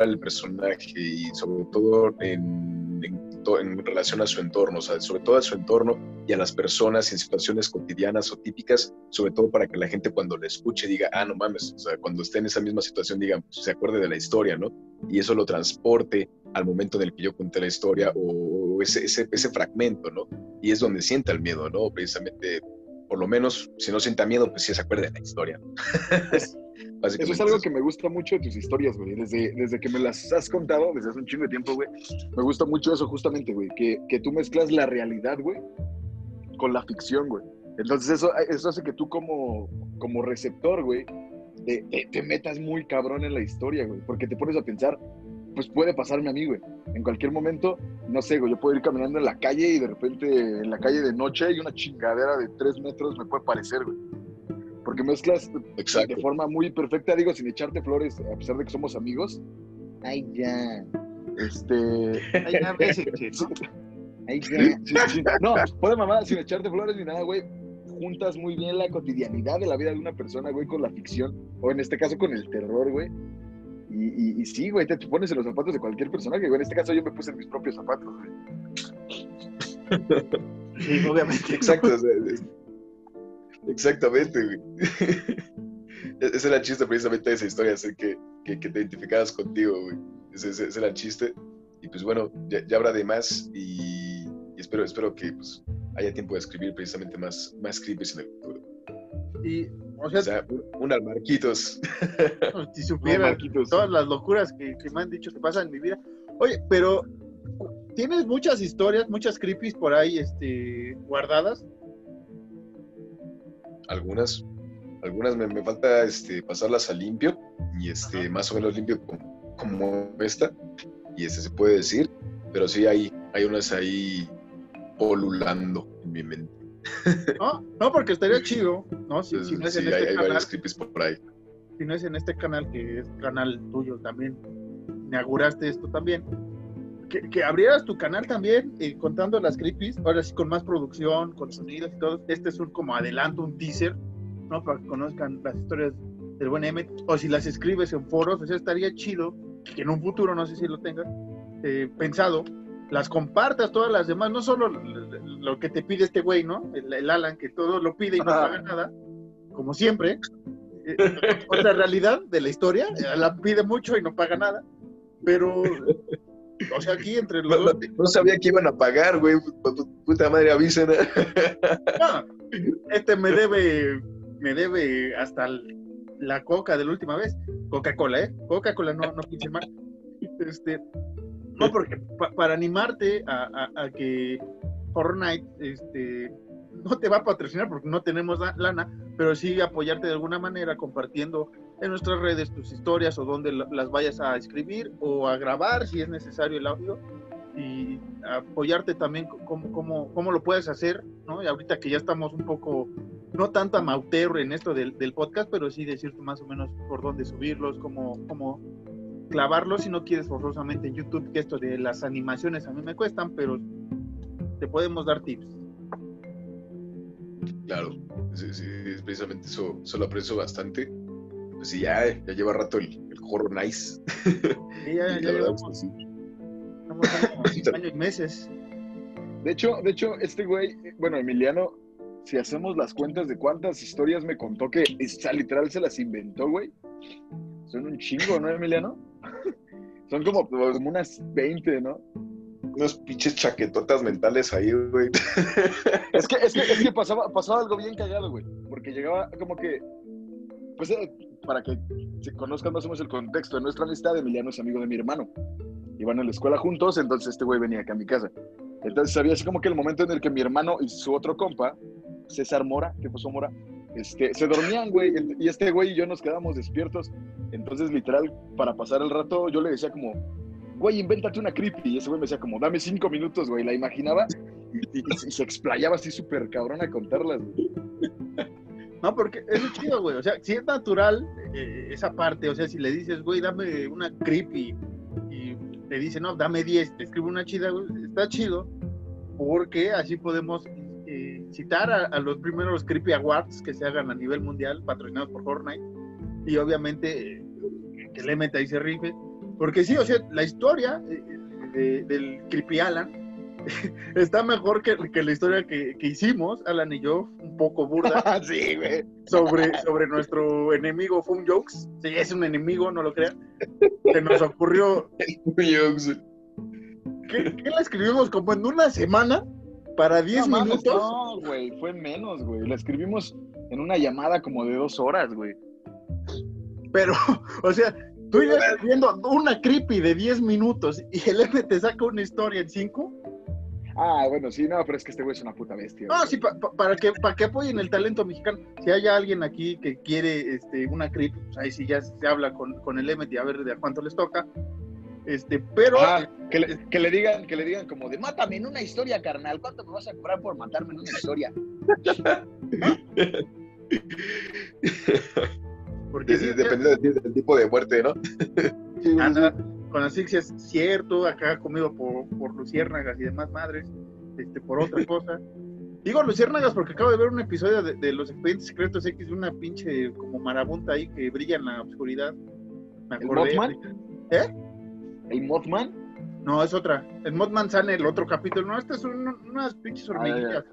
el personaje y sobre todo en, en, en relación a su entorno, o sea, sobre todo a su entorno y a las personas en situaciones cotidianas o típicas, sobre todo para que la gente cuando lo escuche diga, ah, no mames, o sea, cuando esté en esa misma situación diga, pues, se acuerde de la historia, ¿no? Y eso lo transporte al momento en el que yo conté la historia o ese, ese, ese fragmento, ¿no? y es donde sienta el miedo, ¿no? Precisamente, por lo menos, si no sienta miedo, pues sí se acuerde de la historia. Eso es algo que me gusta mucho de tus historias, güey. Desde, desde que me las has contado, desde hace un chingo de tiempo, güey. Me gusta mucho eso justamente, güey. Que, que tú mezclas la realidad, güey, con la ficción, güey. Entonces eso, eso hace que tú como, como receptor, güey, te, te, metas muy cabrón en la historia, güey. Porque te pones a pensar, pues puede pasarme a mí, güey. En cualquier momento, no sé, güey, yo puedo ir caminando en la calle y de repente en la calle de noche hay una chingadera de tres metros me puede parecer, güey porque mezclas de forma muy perfecta, digo, sin echarte flores, a pesar de que somos amigos. Ay, ya. Este. Ay, ya, Ay, ya. No, puede mamá, sin echarte flores ni nada, güey. Juntas muy bien la cotidianidad de la vida de una persona, güey, con la ficción, o en este caso con el terror, güey. Y, y, sí, güey, te, pones en los zapatos de cualquier personaje, güey. En este caso yo me puse en mis propios zapatos, güey. Sí, obviamente. Exacto. Exactamente, güey. Ese era el chiste precisamente de esa historia, así que, que, te identificabas contigo, güey. Ese, ese, era el chiste. Y pues bueno, ya, habrá de más y, espero, espero que pues, haya tiempo de escribir precisamente más, más creepy en el futuro. Y, o sea, o sea un, almarquitos. Si supieran todas las locuras que, que, me han dicho que pasan en mi vida. Oye, pero tienes muchas historias, muchas creepies por ahí este, guardadas algunas, algunas me, falta este, pasarlas a limpio y este, más o menos limpio como, esta, y este se puede decir, pero sí hay, hay unas ahí polulando en mi mente. No, no, porque estaría chido, ¿no? Si, no es en este hay, canal, por ahí. Si no es en este canal, que es canal tuyo también, inauguraste esto también, que, abrieras tu canal también eh, contando las creepies, ahora sí con más producción, con sonidos y todo. Este es un como adelanto, un teaser, ¿no? Para que conozcan las historias del buen Emmet. O si las escribes en foros, o sea, estaría chido que en un futuro, no sé si lo tengas eh, pensado, las compartas todas las demás, no solo lo que te pide este güey, ¿no? El, Alan, que todo lo pide y no paga nada, como siempre. Eh, otra realidad de la historia, la pide mucho y no paga nada, pero o sea, aquí entre los no, sabía que iban a pagar, güey. Puta madre, avisen. este me debe, me debe hasta la coca de la última vez. Coca-Cola, ¿eh? Coca-Cola, no, no quise más. Este, no, porque para animarte a, a, que Fortnite, este, no te va a patrocinar porque no tenemos lana, pero sí apoyarte de alguna manera compartiendo en nuestras redes tus historias o donde las vayas a escribir o a grabar si es necesario el audio y apoyarte también cómo, cómo, lo puedes hacer, ¿no? Y ahorita que ya estamos un poco, no tanto amateur en esto del, podcast, pero sí decirte más o menos por dónde subirlos, cómo, cómo clavarlos si no quieres forzosamente en YouTube, que esto de las animaciones a mí me cuestan, pero te podemos dar tips. Claro, sí, sí, precisamente eso, eso lo aprecio bastante pues sí, ya, ya lleva rato el, el horror nice. Sí, ya, ya llevamos. Sí. años y meses. De hecho, de hecho, este güey, bueno, Emiliano, si hacemos las cuentas de cuántas historias me contó que esa literal se las inventó, güey. Son un chingo, ¿no, Emiliano? Son como, como unas 20, ¿no? Unos pinches chaquetotas mentales ahí, güey. Es que, es que, es que pasaba, pasaba algo bien callado, güey. Porque llegaba como que. Pues eh, para que se conozcan más o menos el contexto de nuestra amistad, Emiliano es amigo de mi hermano. Iban a la escuela juntos, entonces este güey venía acá a mi casa. Entonces había así como que el momento en el que mi hermano y su otro compa, César Mora, ¿qué pasó Mora? Este, se dormían, güey, y este güey y yo nos quedamos despiertos. Entonces, literal, para pasar el rato, yo le decía como, güey, invéntate una creepy. Y ese güey me decía como, dame cinco minutos, güey. La imaginaba y, se explayaba así súper cabrón a contarlas, güey. No, porque es chido, güey. O sea, si es natural eh, esa parte, o sea, si le dices, güey, dame una creepy y te dice, no, dame 10, te escribe una chida, güey, está chido, porque así podemos eh, citar a, los primeros Creepy Awards que se hagan a nivel mundial, patrocinados por Fortnite, y obviamente eh, que le meta y se rife, porque sí, o sea, la historia del Creepy Alan está mejor que, que la historia que, que, hicimos, Alan y yo, un poco burda. sí, güey. Sobre, sobre nuestro enemigo Fun Jokes. Sí, es un enemigo, no lo crean. Se nos ocurrió. ¿Qué, ¿Qué la escribimos como en una semana? Para 10 No mames, minutos. No, güey, fue menos, güey. La escribimos en una llamada como de dos horas, güey. Pero, o sea, tú estás viendo una creepy de 10 minutos y el M te saca una historia en 5. Ah, bueno, sí, no, pero es que este güey es una puta bestia. No, güey. sí, pa- pa- para, que, para que apoyen el talento mexicano. Si hay alguien aquí que quiere este, una creepy, pues ahí sí ya se habla con, con el M y a ver de a cuánto les toca. Este, pero Ah, que, le, que le digan, que le digan como de mátame en una historia, carnal. ¿Cuánto me vas a cobrar por matarme en una historia? porque sí, Dependiendo del, del tipo de muerte, ¿no? Anda con asfixias cierto, acá comido por, por luciérnagas y demás madres, este, por otra cosa. Digo luciérnagas porque acabo de ver un episodio de, de los expedientes secretos X de una pinche como marabunta ahí que brilla en la oscuridad. Me ¿El acordé. Mothman? ¿El Mothman? No, es otra. El Mothman sale el otro capítulo. No, estas son un- unas pinches Ah, hormiguillas.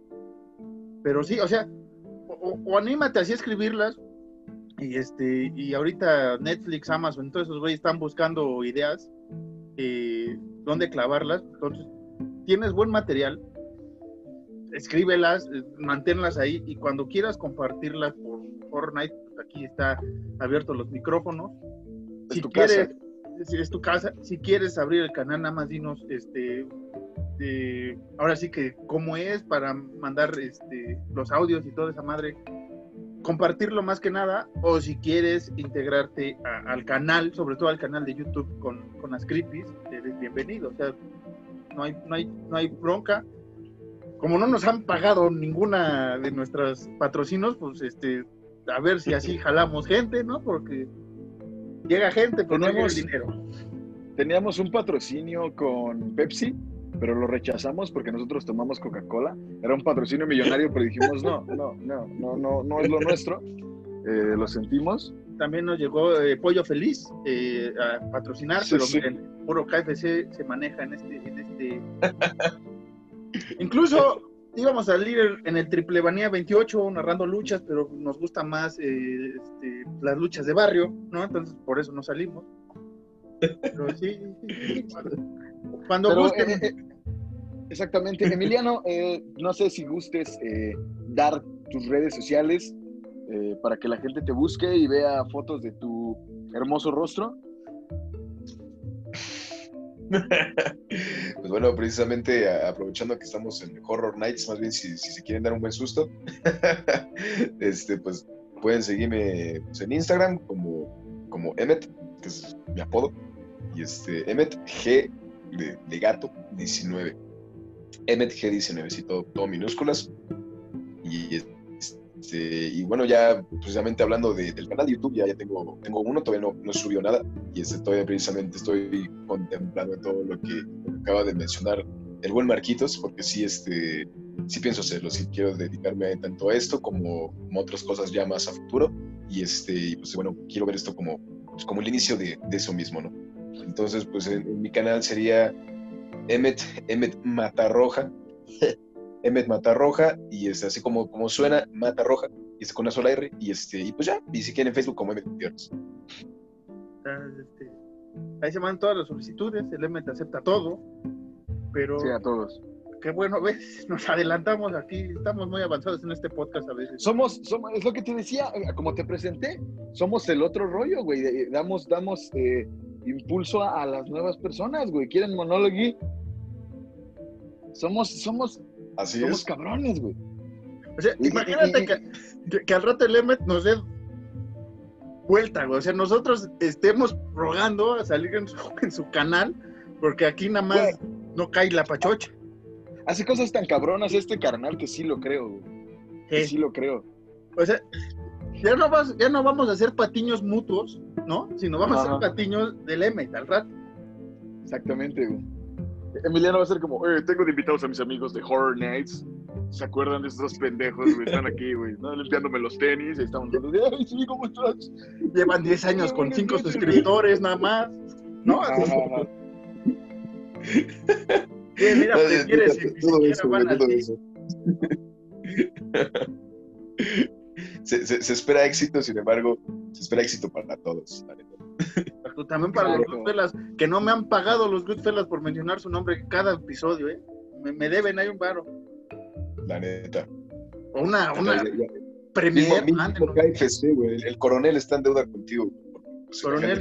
Pero sí, o sea, o, anímate así a escribirlas. Y este, y ahorita Netflix, Amazon, todos esos güeyes están buscando ideas eh, dónde clavarlas. Entonces, tienes buen material, escríbelas, manténlas ahí y cuando quieras compartirlas por Fortnite, pues aquí está abiertos los micrófonos. Es Si quieres, casa. Si es tu casa, si quieres abrir el canal, nada más dinos, este, ahora sí que cómo es para mandar este, los audios y toda esa madre, compartirlo más que nada, o si quieres integrarte al canal, sobre todo al canal de YouTube con, con las creepies, eres bienvenido, o sea, no hay, no hay, no hay bronca. Como no nos han pagado ninguna de nuestros patrocinos, pues este, a ver si así jalamos gente, ¿no? Porque llega gente, pero no llega el Tenemos- dinero. Teníamos un patrocinio con Pepsi, pero lo rechazamos porque nosotros tomamos Coca-Cola. Era un patrocinio millonario, pero dijimos, no, no, no, no, no, no es lo nuestro. Eh, lo sentimos. También nos llegó eh, Pollo Feliz eh, a patrocinar, Sí, pero sí. miren, puro KFC se maneja en este, en este. Incluso íbamos a salir en el Triple Banía 28 narrando luchas, pero nos gusta más eh, este, las luchas de barrio, ¿no? Entonces por eso no salimos. Pero sí, cuando, cuando Pero, gusten, eh, eh, exactamente. Emiliano, eh, no sé si gustes eh, dar tus redes sociales eh, para que la gente te busque y vea fotos de tu hermoso rostro. Pues bueno, precisamente aprovechando que estamos en Horror Nights, más bien si, se quieren dar un buen susto, este, pues pueden seguirme pues, en Instagram como, como Emmet, que es mi apodo, y este, Emmet G de, gato 19. Emmet G19, sí, todo, todo minúsculas. Y, este, y bueno, ya precisamente hablando de- del canal de YouTube, ya, ya tengo, tengo uno, todavía no, no subió nada, y este, todavía precisamente estoy contemplando todo lo que, acaba de mencionar el buen Marquitos, porque sí, este, sí pienso hacerlo, sí quiero dedicarme tanto a esto como, como a otras cosas ya más a futuro, y este, pues bueno, quiero ver esto como, pues, como el inicio de, de eso mismo, ¿no? Entonces, pues en, en mi canal sería Emmet, Emmet Matarroja, Emmet Matarroja, y este, así como, como suena, Matarroja, y este, con una sola R, y este, y pues ya, y si quieren en Facebook como Emmet Gutiérrez. este, ahí se mandan todas las solicitudes, el te acepta todo, pero Sí, a todos. qué bueno, ves, nos adelantamos aquí, estamos muy avanzados en este podcast a veces. Somos, somos, es lo que te decía, eh, como te presenté, somos el otro rollo, güey. Damos, damos eh, impulso a, a las nuevas personas, güey. ¿Quieren monólogo? Somos, somos, Así somos es. cabrones, güey. O sea, imagínate y- que, que- que al rato el Emmet nos dé vuelta, güey. O sea, nosotros estemos rogando a salir en su, en su canal, porque aquí nada más no cae la pachocha. Hace cosas tan cabronas este carnal que sí lo creo, güey. Que sí lo creo. O sea, ya no, vas, ya no vamos a hacer patiños mutuos, ¿no? Sino vamos a hacer patiños del Emmet al rato. Exactamente, güey. Emiliano va a ser como, eh, tengo de invitados a mis amigos de Horror Nights. ¿Se acuerdan de estos pendejos, güey? Están aquí, güey, ¿no? limpiándome los tenis estamos ay, sí, ¿cómo estás? Llevan 10 años con 5 suscriptores nada más, ¿no? Ajá, ajá. Eh, mira, si todo- eso, güey, todo eso. Se, se- se espera éxito, sin embargo, se espera éxito para todos. la También para los Claro. Goodfellas, que no me han pagado los Goodfellas por mencionar su nombre cada episodio, ¿eh? Me, me deben, hay un varo. la neta. Una, una premier, Mismo- mismo mándenos. KFC, güey. El, el coronel está en deuda contigo. Pues, Coronel.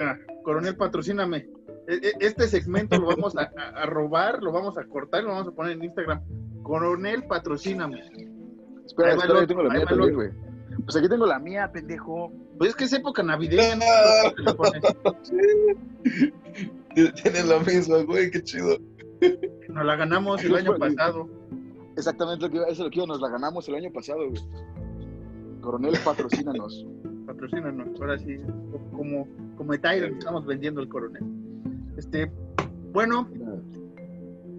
Ah, coronel, patrocíname. E- e- Este segmento lo vamos a, robar, lo vamos a cortar y lo vamos a poner en Instagram. Coronel, patrocíname. Espera, espera, yo tengo la mía también, güey. Pues aquí tengo la mía, pendejo. Pues es que es época navideña. ¿no? Le pones, Tienes la misma, güey, qué chido. Nos la ganamos el año pasado. Exactamente lo que eso es lo que iba, nos la ganamos el año pasado, güey. Coronel, patrocínanos. Patrocínanos. Ahora sí, como, como Tyrant estamos vendiendo el coronel. Este, bueno,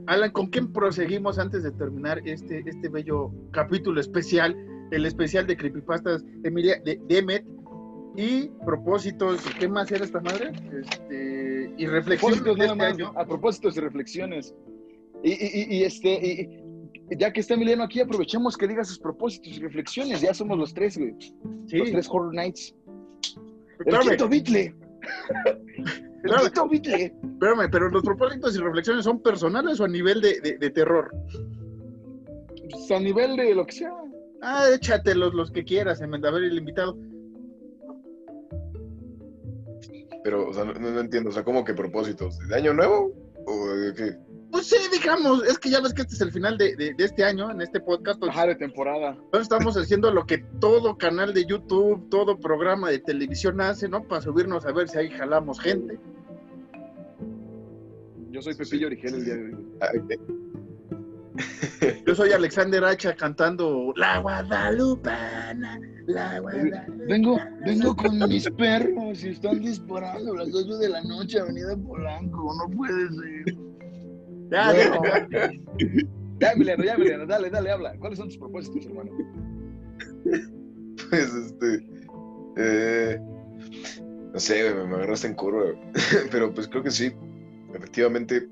Alan, ¿con quién proseguimos antes de terminar este, este bello capítulo especial? El especial de Creepypastas Emilia, de Demet y propósitos. ¿Qué más era esta madre? Este, y reflexiones de este año. a propósitos y reflexiones. Y, y- y- y este, y- ya que está Emiliano aquí, aprovechemos que diga sus propósitos y reflexiones. Ya somos los tres, güey. Sí, Los tres Horror Nights. El quinto Beatle. El quinto Beatle. espérame, pero los propósitos y reflexiones son personales o a nivel de, de- de terror. Pues, a nivel de lo que sea. Ah, échatelos los que quieras, en a ver el invitado. Pero, o sea, no, no entiendo, o sea, ¿cómo que propósitos? ¿De año nuevo? ¿O de qué? Pues sí, digamos, es que ya ves que este es el final de, de- de este año, en este podcast. Entonces, Bajar de temporada. entonces estamos haciendo lo que todo canal de YouTube, todo programa de televisión hace, ¿no? Para subirnos a ver si ahí jalamos gente. Yo soy Pepillo Origel el día de hoy. Yo soy Alexander Hacha cantando La Guadalupana, La Guadalupana. Vengo, vengo con mis perros y están disparando a las 8 de la noche, Avenida Polanco. No puede ser. Ya, Bueno. ya, Ya, Emiliano, ya, Emiliano, dale, dale, habla. ¿Cuáles son tus propósitos, hermano? Pues, este. eh, no sé, me, agarraste en curva. Pero pues creo que sí. Efectivamente,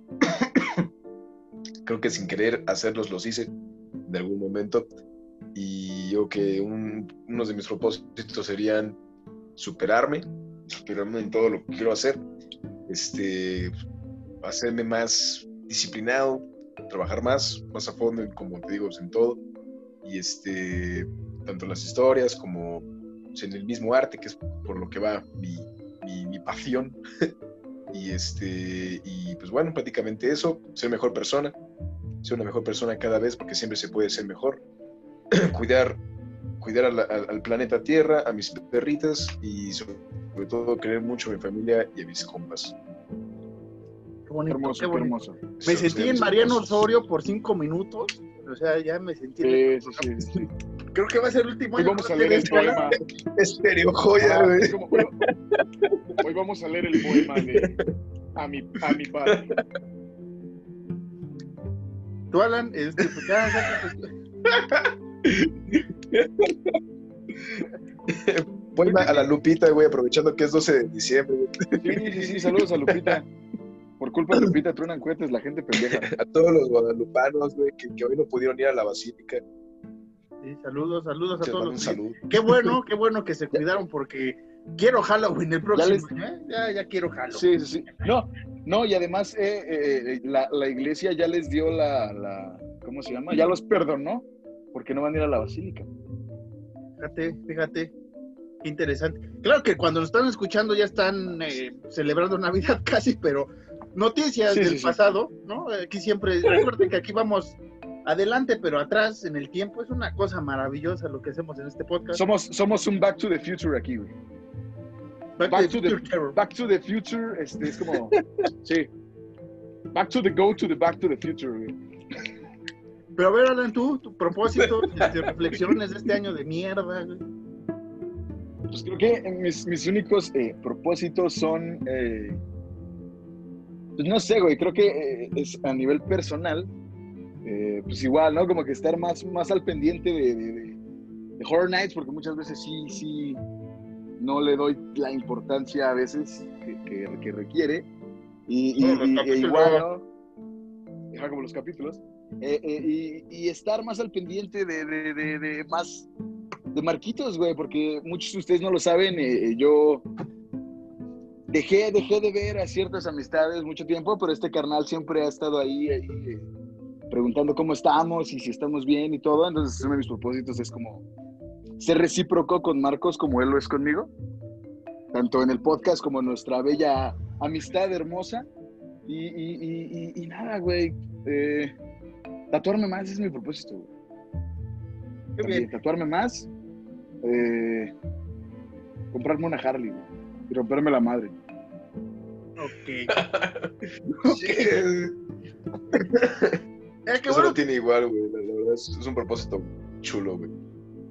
creo que sin querer hacerlos los hice en algún momento. Y yo que un, unos de mis propósitos serían superarme, superarme en todo lo que quiero hacer, este, hacerme más disciplinado, trabajar más, más a fondo, como te digo, en todo. Y este, tanto las historias como pues, en el mismo arte, que es por lo que va mi, mi pasión. y este, y pues bueno, prácticamente eso, ser mejor persona, ser una mejor persona cada vez, porque siempre se puede ser mejor. cuidar cuidar a la- al, al planeta Tierra, a mis perritas y sobre, todo querer mucho a mi familia y a mis compas. Qué bonito, Hermoso, qué qué bonito. hermoso. Me Esos sentí en Mariano. Osorio por cinco minutos. O sea, ya me sentí. Sí, sí, sí, sí. Creo que va a ser el último Hoy año. vamos a leer el poema. Estéreo joya, güey. hoy, vamos a leer el poema de a mi, a mi padre. Tú, Alan, este, pues ya, ya, Voy a la Lupita, güey, aprovechando que es 12 de diciembre. Sí, sí, sí, saludos a Lupita. Por culpa de Lupita truenan cohetes la gente pendeja. A todos los guadalupanos, güey, que, que hoy no pudieron ir a la basílica. sí, saludos, saludos a todos los saludo. Qué bueno, qué bueno que se cuidaron porque quiero Halloween el próximo les- año, ¿eh? Ya, ya quiero Halloween. Sí, sí, sí. No, no, y además eh, eh, la, la iglesia ya les dio la, la, ¿cómo se llama? Ya los perdonó porque no van a ir a la basílica. Fíjate, fíjate. Qué interesante. Claro que cuando nos están escuchando ya están eh, celebrando Navidad casi, pero noticias Sí, del sí, sí. pasado, ¿no? Aquí siempre, recuerden que aquí vamos adelante, pero atrás en el tiempo. Es una cosa maravillosa lo que hacemos en este podcast. Somos, somos un Back to the Future aquí, güey. Back, Back to the Future Terror. Back to the Future, este, es como, sí. Back to the go to the Back to the Future, güey. Pero a ver, Alan, tú, tu propósito, este, reflexiones de este año de mierda, güey. Pues creo que mis, mis únicos eh, propósitos son, eh, pues no sé, güey, creo que eh, es a nivel personal, eh, pues igual, ¿no? Como que estar más, más al pendiente de, de- de- de Horror Nights, porque muchas veces sí, sí, no le doy la importancia a veces que, que- que requiere. Y, y- No, los y- e igual, ¿no? Ajá, como los capítulos. Eh, eh, y, y estar más al pendiente de, de- de- de más de Marquitos, güey, porque muchos de ustedes no lo saben, yo dejé, dejé de ver a ciertas amistades mucho tiempo, pero este carnal siempre ha estado ahí, ahí, eh, preguntando cómo estamos y si estamos bien y todo. Entonces, uno de mis propósitos es como ser recíproco con Marcos como él lo es conmigo, tanto en el podcast como en nuestra bella amistad hermosa. Y, y- y- nada, güey. eh, tatuarme más es mi propósito, güey. Qué También, bien. tatuarme más. eh, comprarme una Harley, güey, Y romperme la madre. Ok. Eh, qué Eso bueno, lo tiene igual, güey. La, verdad es, es un propósito chulo, güey.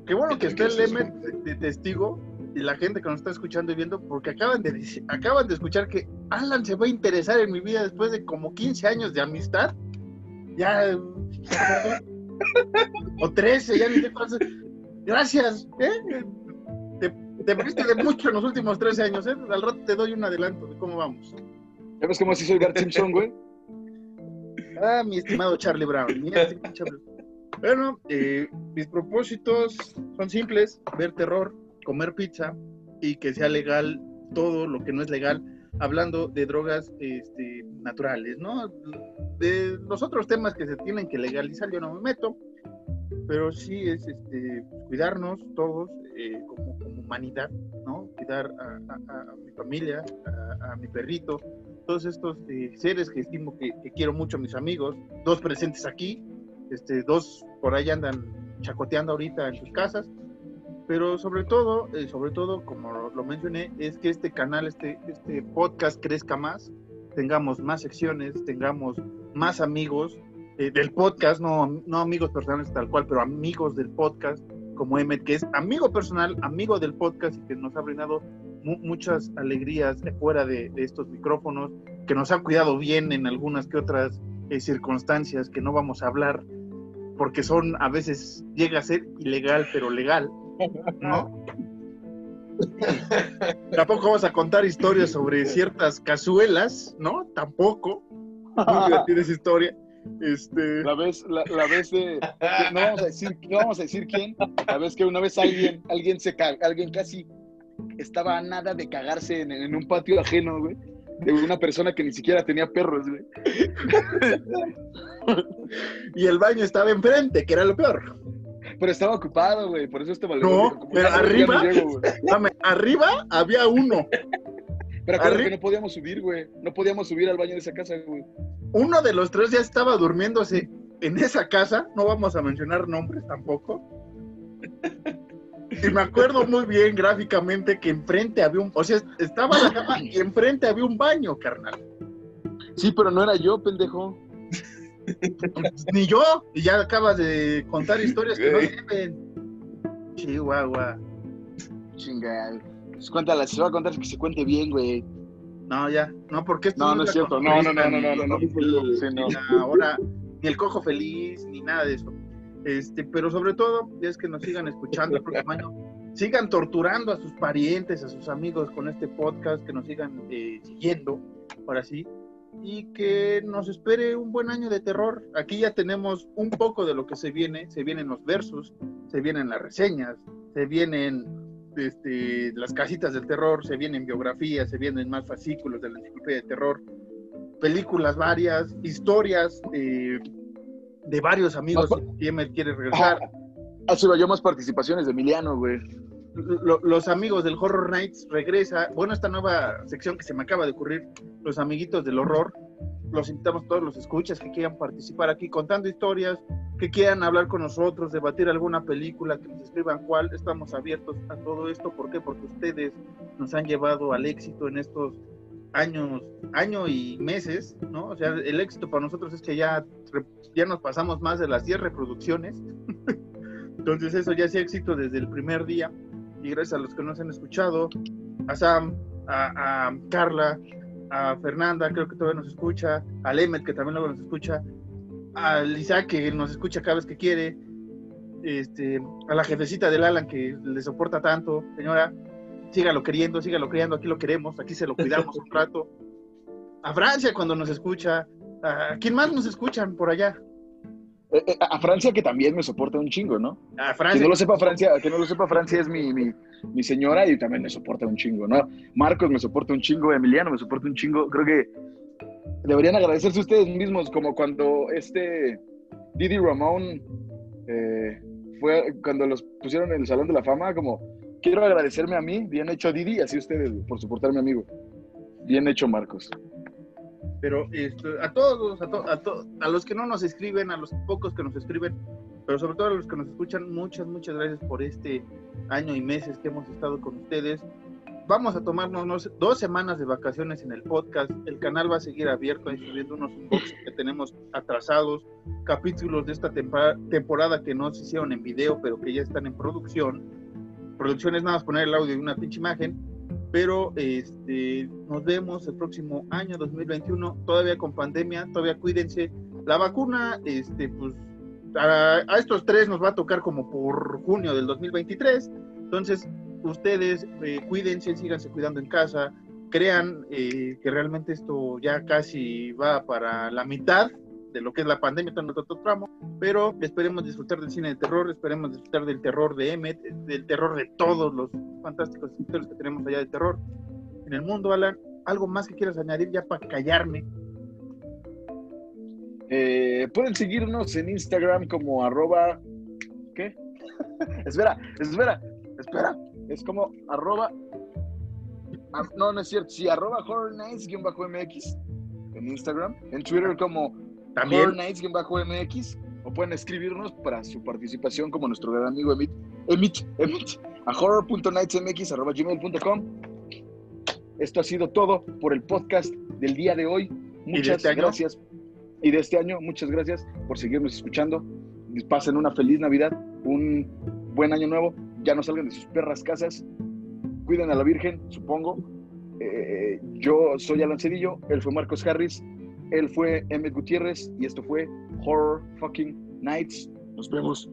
qué bueno que esté el Eso es Emet de, testigo y la gente que nos está escuchando y viendo, porque acaban de, acaban de escuchar que Alan se va a interesar en mi vida después de como 15 años de amistad. Ya. o 13, ya ni sé cuántos. Gracias, ¿eh? Te, te perdiste de mucho en los últimos 13 años, ¿eh? Al rato te doy un adelanto de cómo vamos. ¿Ya ves cómo así soy Bart Simpson, güey? Ah, mi estimado Charlie Brown. mi estimado Charlie Brown. Bueno, eh, mis propósitos son simples: ver terror, comer pizza y que sea legal todo lo que no es legal, hablando de drogas este, naturales, ¿no? De los otros temas que se tienen que legalizar, yo no me meto, pero sí es este, cuidarnos todos eh, como, como humanidad, ¿no? Cuidar a, a- a mi familia, a, a mi perrito, todos estos eh, seres que estimo que, que quiero mucho, mis amigos, dos presentes aquí, este, dos por ahí andan chacoteando ahorita en sus casas, pero sobre todo, eh, sobre todo, como lo mencioné, es que este canal, este, este podcast crezca más, tengamos más secciones, tengamos más amigos eh, del podcast, no, no amigos personales tal cual, pero amigos del podcast, como Emmet, que es amigo personal, amigo del podcast y que nos ha brindado mu- muchas alegrías fuera de, de estos micrófonos, que nos ha cuidado bien en algunas que otras eh, circunstancias que no vamos a hablar, porque son a veces llega a ser ilegal, pero legal, ¿no? Tampoco vamos a contar historias sobre ciertas cazuelas, ¿no? Tampoco. Muy divertida esa historia. Este, La vez, la, la vez de, de- no vamos a decir, no vamos a decir quién, la vez que una vez alguien, alguien se ca- alguien casi estaba a nada de cagarse en, en un patio ajeno, güey, de una persona que ni siquiera tenía perros, güey. y el baño estaba enfrente, que era lo peor. Pero estaba ocupado, güey, por eso este No, pero ya no, ya arriba- llego. Dame, arriba había uno. Pero acuérdate que no podíamos subir, güey. No podíamos subir al baño de esa casa, güey. Uno de los tres ya estaba durmiéndose en esa casa. No vamos a mencionar nombres tampoco. Y me acuerdo muy bien gráficamente que enfrente había un. O sea, estaba la cama y enfrente había un baño, carnal. Sí, pero no era yo, pendejo. Ni yo. Y ya acabas de contar historias que no deben. Chihuahua. Chingada. Pues cuéntala, si se va a contar que se cuente bien, güey. No, ya. No, porque esto No, no es cierto. No, no, no, no, no, no, no. ahora ni el cojo feliz ni nada de eso. Este, pero sobre todo es que nos sigan escuchando el próximo año, sigan torturando a sus parientes, a sus amigos con este podcast, que nos sigan eh, siguiendo, ahora sí, y que nos espere un buen año de terror. Aquí ya tenemos un poco de lo que se viene, se vienen los versos, se vienen las reseñas, se vienen este, las casitas del terror, se vienen biografías, se vienen más fascículos de la enciclopedia de terror, películas varias, historias eh, de varios amigos que Emmet quiere regresar. Así va yo más participaciones de Emiliano, güey. Lo- los amigos del Horror Nights regresa. Bueno, esta nueva sección que se me acaba de ocurrir, los amiguitos del horror. Los invitamos todos los escuchas que quieran participar aquí contando historias, que quieran hablar con nosotros, debatir alguna película, que nos escriban cuál. Estamos abiertos a todo esto. ¿Por qué? Porque ustedes nos han llevado al éxito en estos años, año y meses, ¿no? O sea, el éxito para nosotros es que ya, ya nos pasamos más de las 10 reproducciones. Entonces eso ya es éxito desde el primer día. Y gracias a los que nos han escuchado, a Sam, a, a Carla, a Fernanda, creo que todavía nos escucha, a Lemet, que también luego nos escucha, a Isaac, que nos escucha cada vez que quiere, este, a la jefecita del Alan, que le soporta tanto, señora, sígalo queriendo, sígalo criando, aquí lo queremos, aquí se lo cuidamos un rato. A Francia cuando nos escucha, a quién más nos escuchan por allá, a Francia que también me soporta un chingo, ¿no? a Que Francia. no lo sepa Francia, que no lo sepa Francia es mi, mi, mi señora y también me soporta un chingo, ¿no? Marcos me soporta un chingo, Emiliano me soporta un chingo. Creo que deberían agradecerse ustedes mismos, como cuando este Didi Ramón eh, fue cuando los pusieron en el Salón de la Fama, como quiero agradecerme a mí, bien hecho Didi, así ustedes, por soportarme, amigo. Bien hecho, Marcos. Pero esto, a todos, a, a, a los que no nos escriben, a los pocos que nos escriben, pero sobre todo a los que nos escuchan, muchas, muchas gracias por este año y meses que hemos estado con ustedes. Vamos a tomarnos dos semanas de vacaciones en el podcast. El canal va a seguir abierto, subiendo unos unboxings que tenemos atrasados, capítulos de esta temporada que no se hicieron en video, pero que ya están en producción. Producción es nada más poner el audio y una pinche imagen pero este, nos vemos el próximo año 2021, todavía con pandemia, todavía cuídense. La vacuna, este, pues a, estos tres nos va a tocar como por junio del 2023, entonces ustedes eh, cuídense, síganse cuidando en casa, crean eh, que realmente esto ya casi va para la mitad de lo que es la pandemia, todo otro tramo, pero esperemos disfrutar del cine de terror, esperemos disfrutar del terror de Emmet, del terror de todos los fantásticos historias que tenemos allá de terror en el mundo, Alan. ¿Algo más que quieras añadir ya para callarme? Eh, pueden seguirnos en Instagram como arroba... ¿Qué? espera, espera, espera. Es como arroba... Ah, no, no es cierto. Sí, arroba horror nights-mx en Instagram. En Twitter como también. Nights-MX, o pueden escribirnos para su participación como nuestro gran amigo Emit, Emit, Emit a horror.nightsmx.gmail.com. Esto ha sido todo por el podcast del día de hoy. Muchas este gracias. Y de este año, muchas gracias por seguirnos escuchando. Pasen una feliz Navidad, un buen año nuevo. Ya no salgan de sus perras casas. Cuiden a la Virgen, supongo. Eh, yo soy Alan Cedillo, él fue Marcos Harris. Él fue Emmett Gutiérrez y esto fue Horror Fucking Nights. Nos vemos.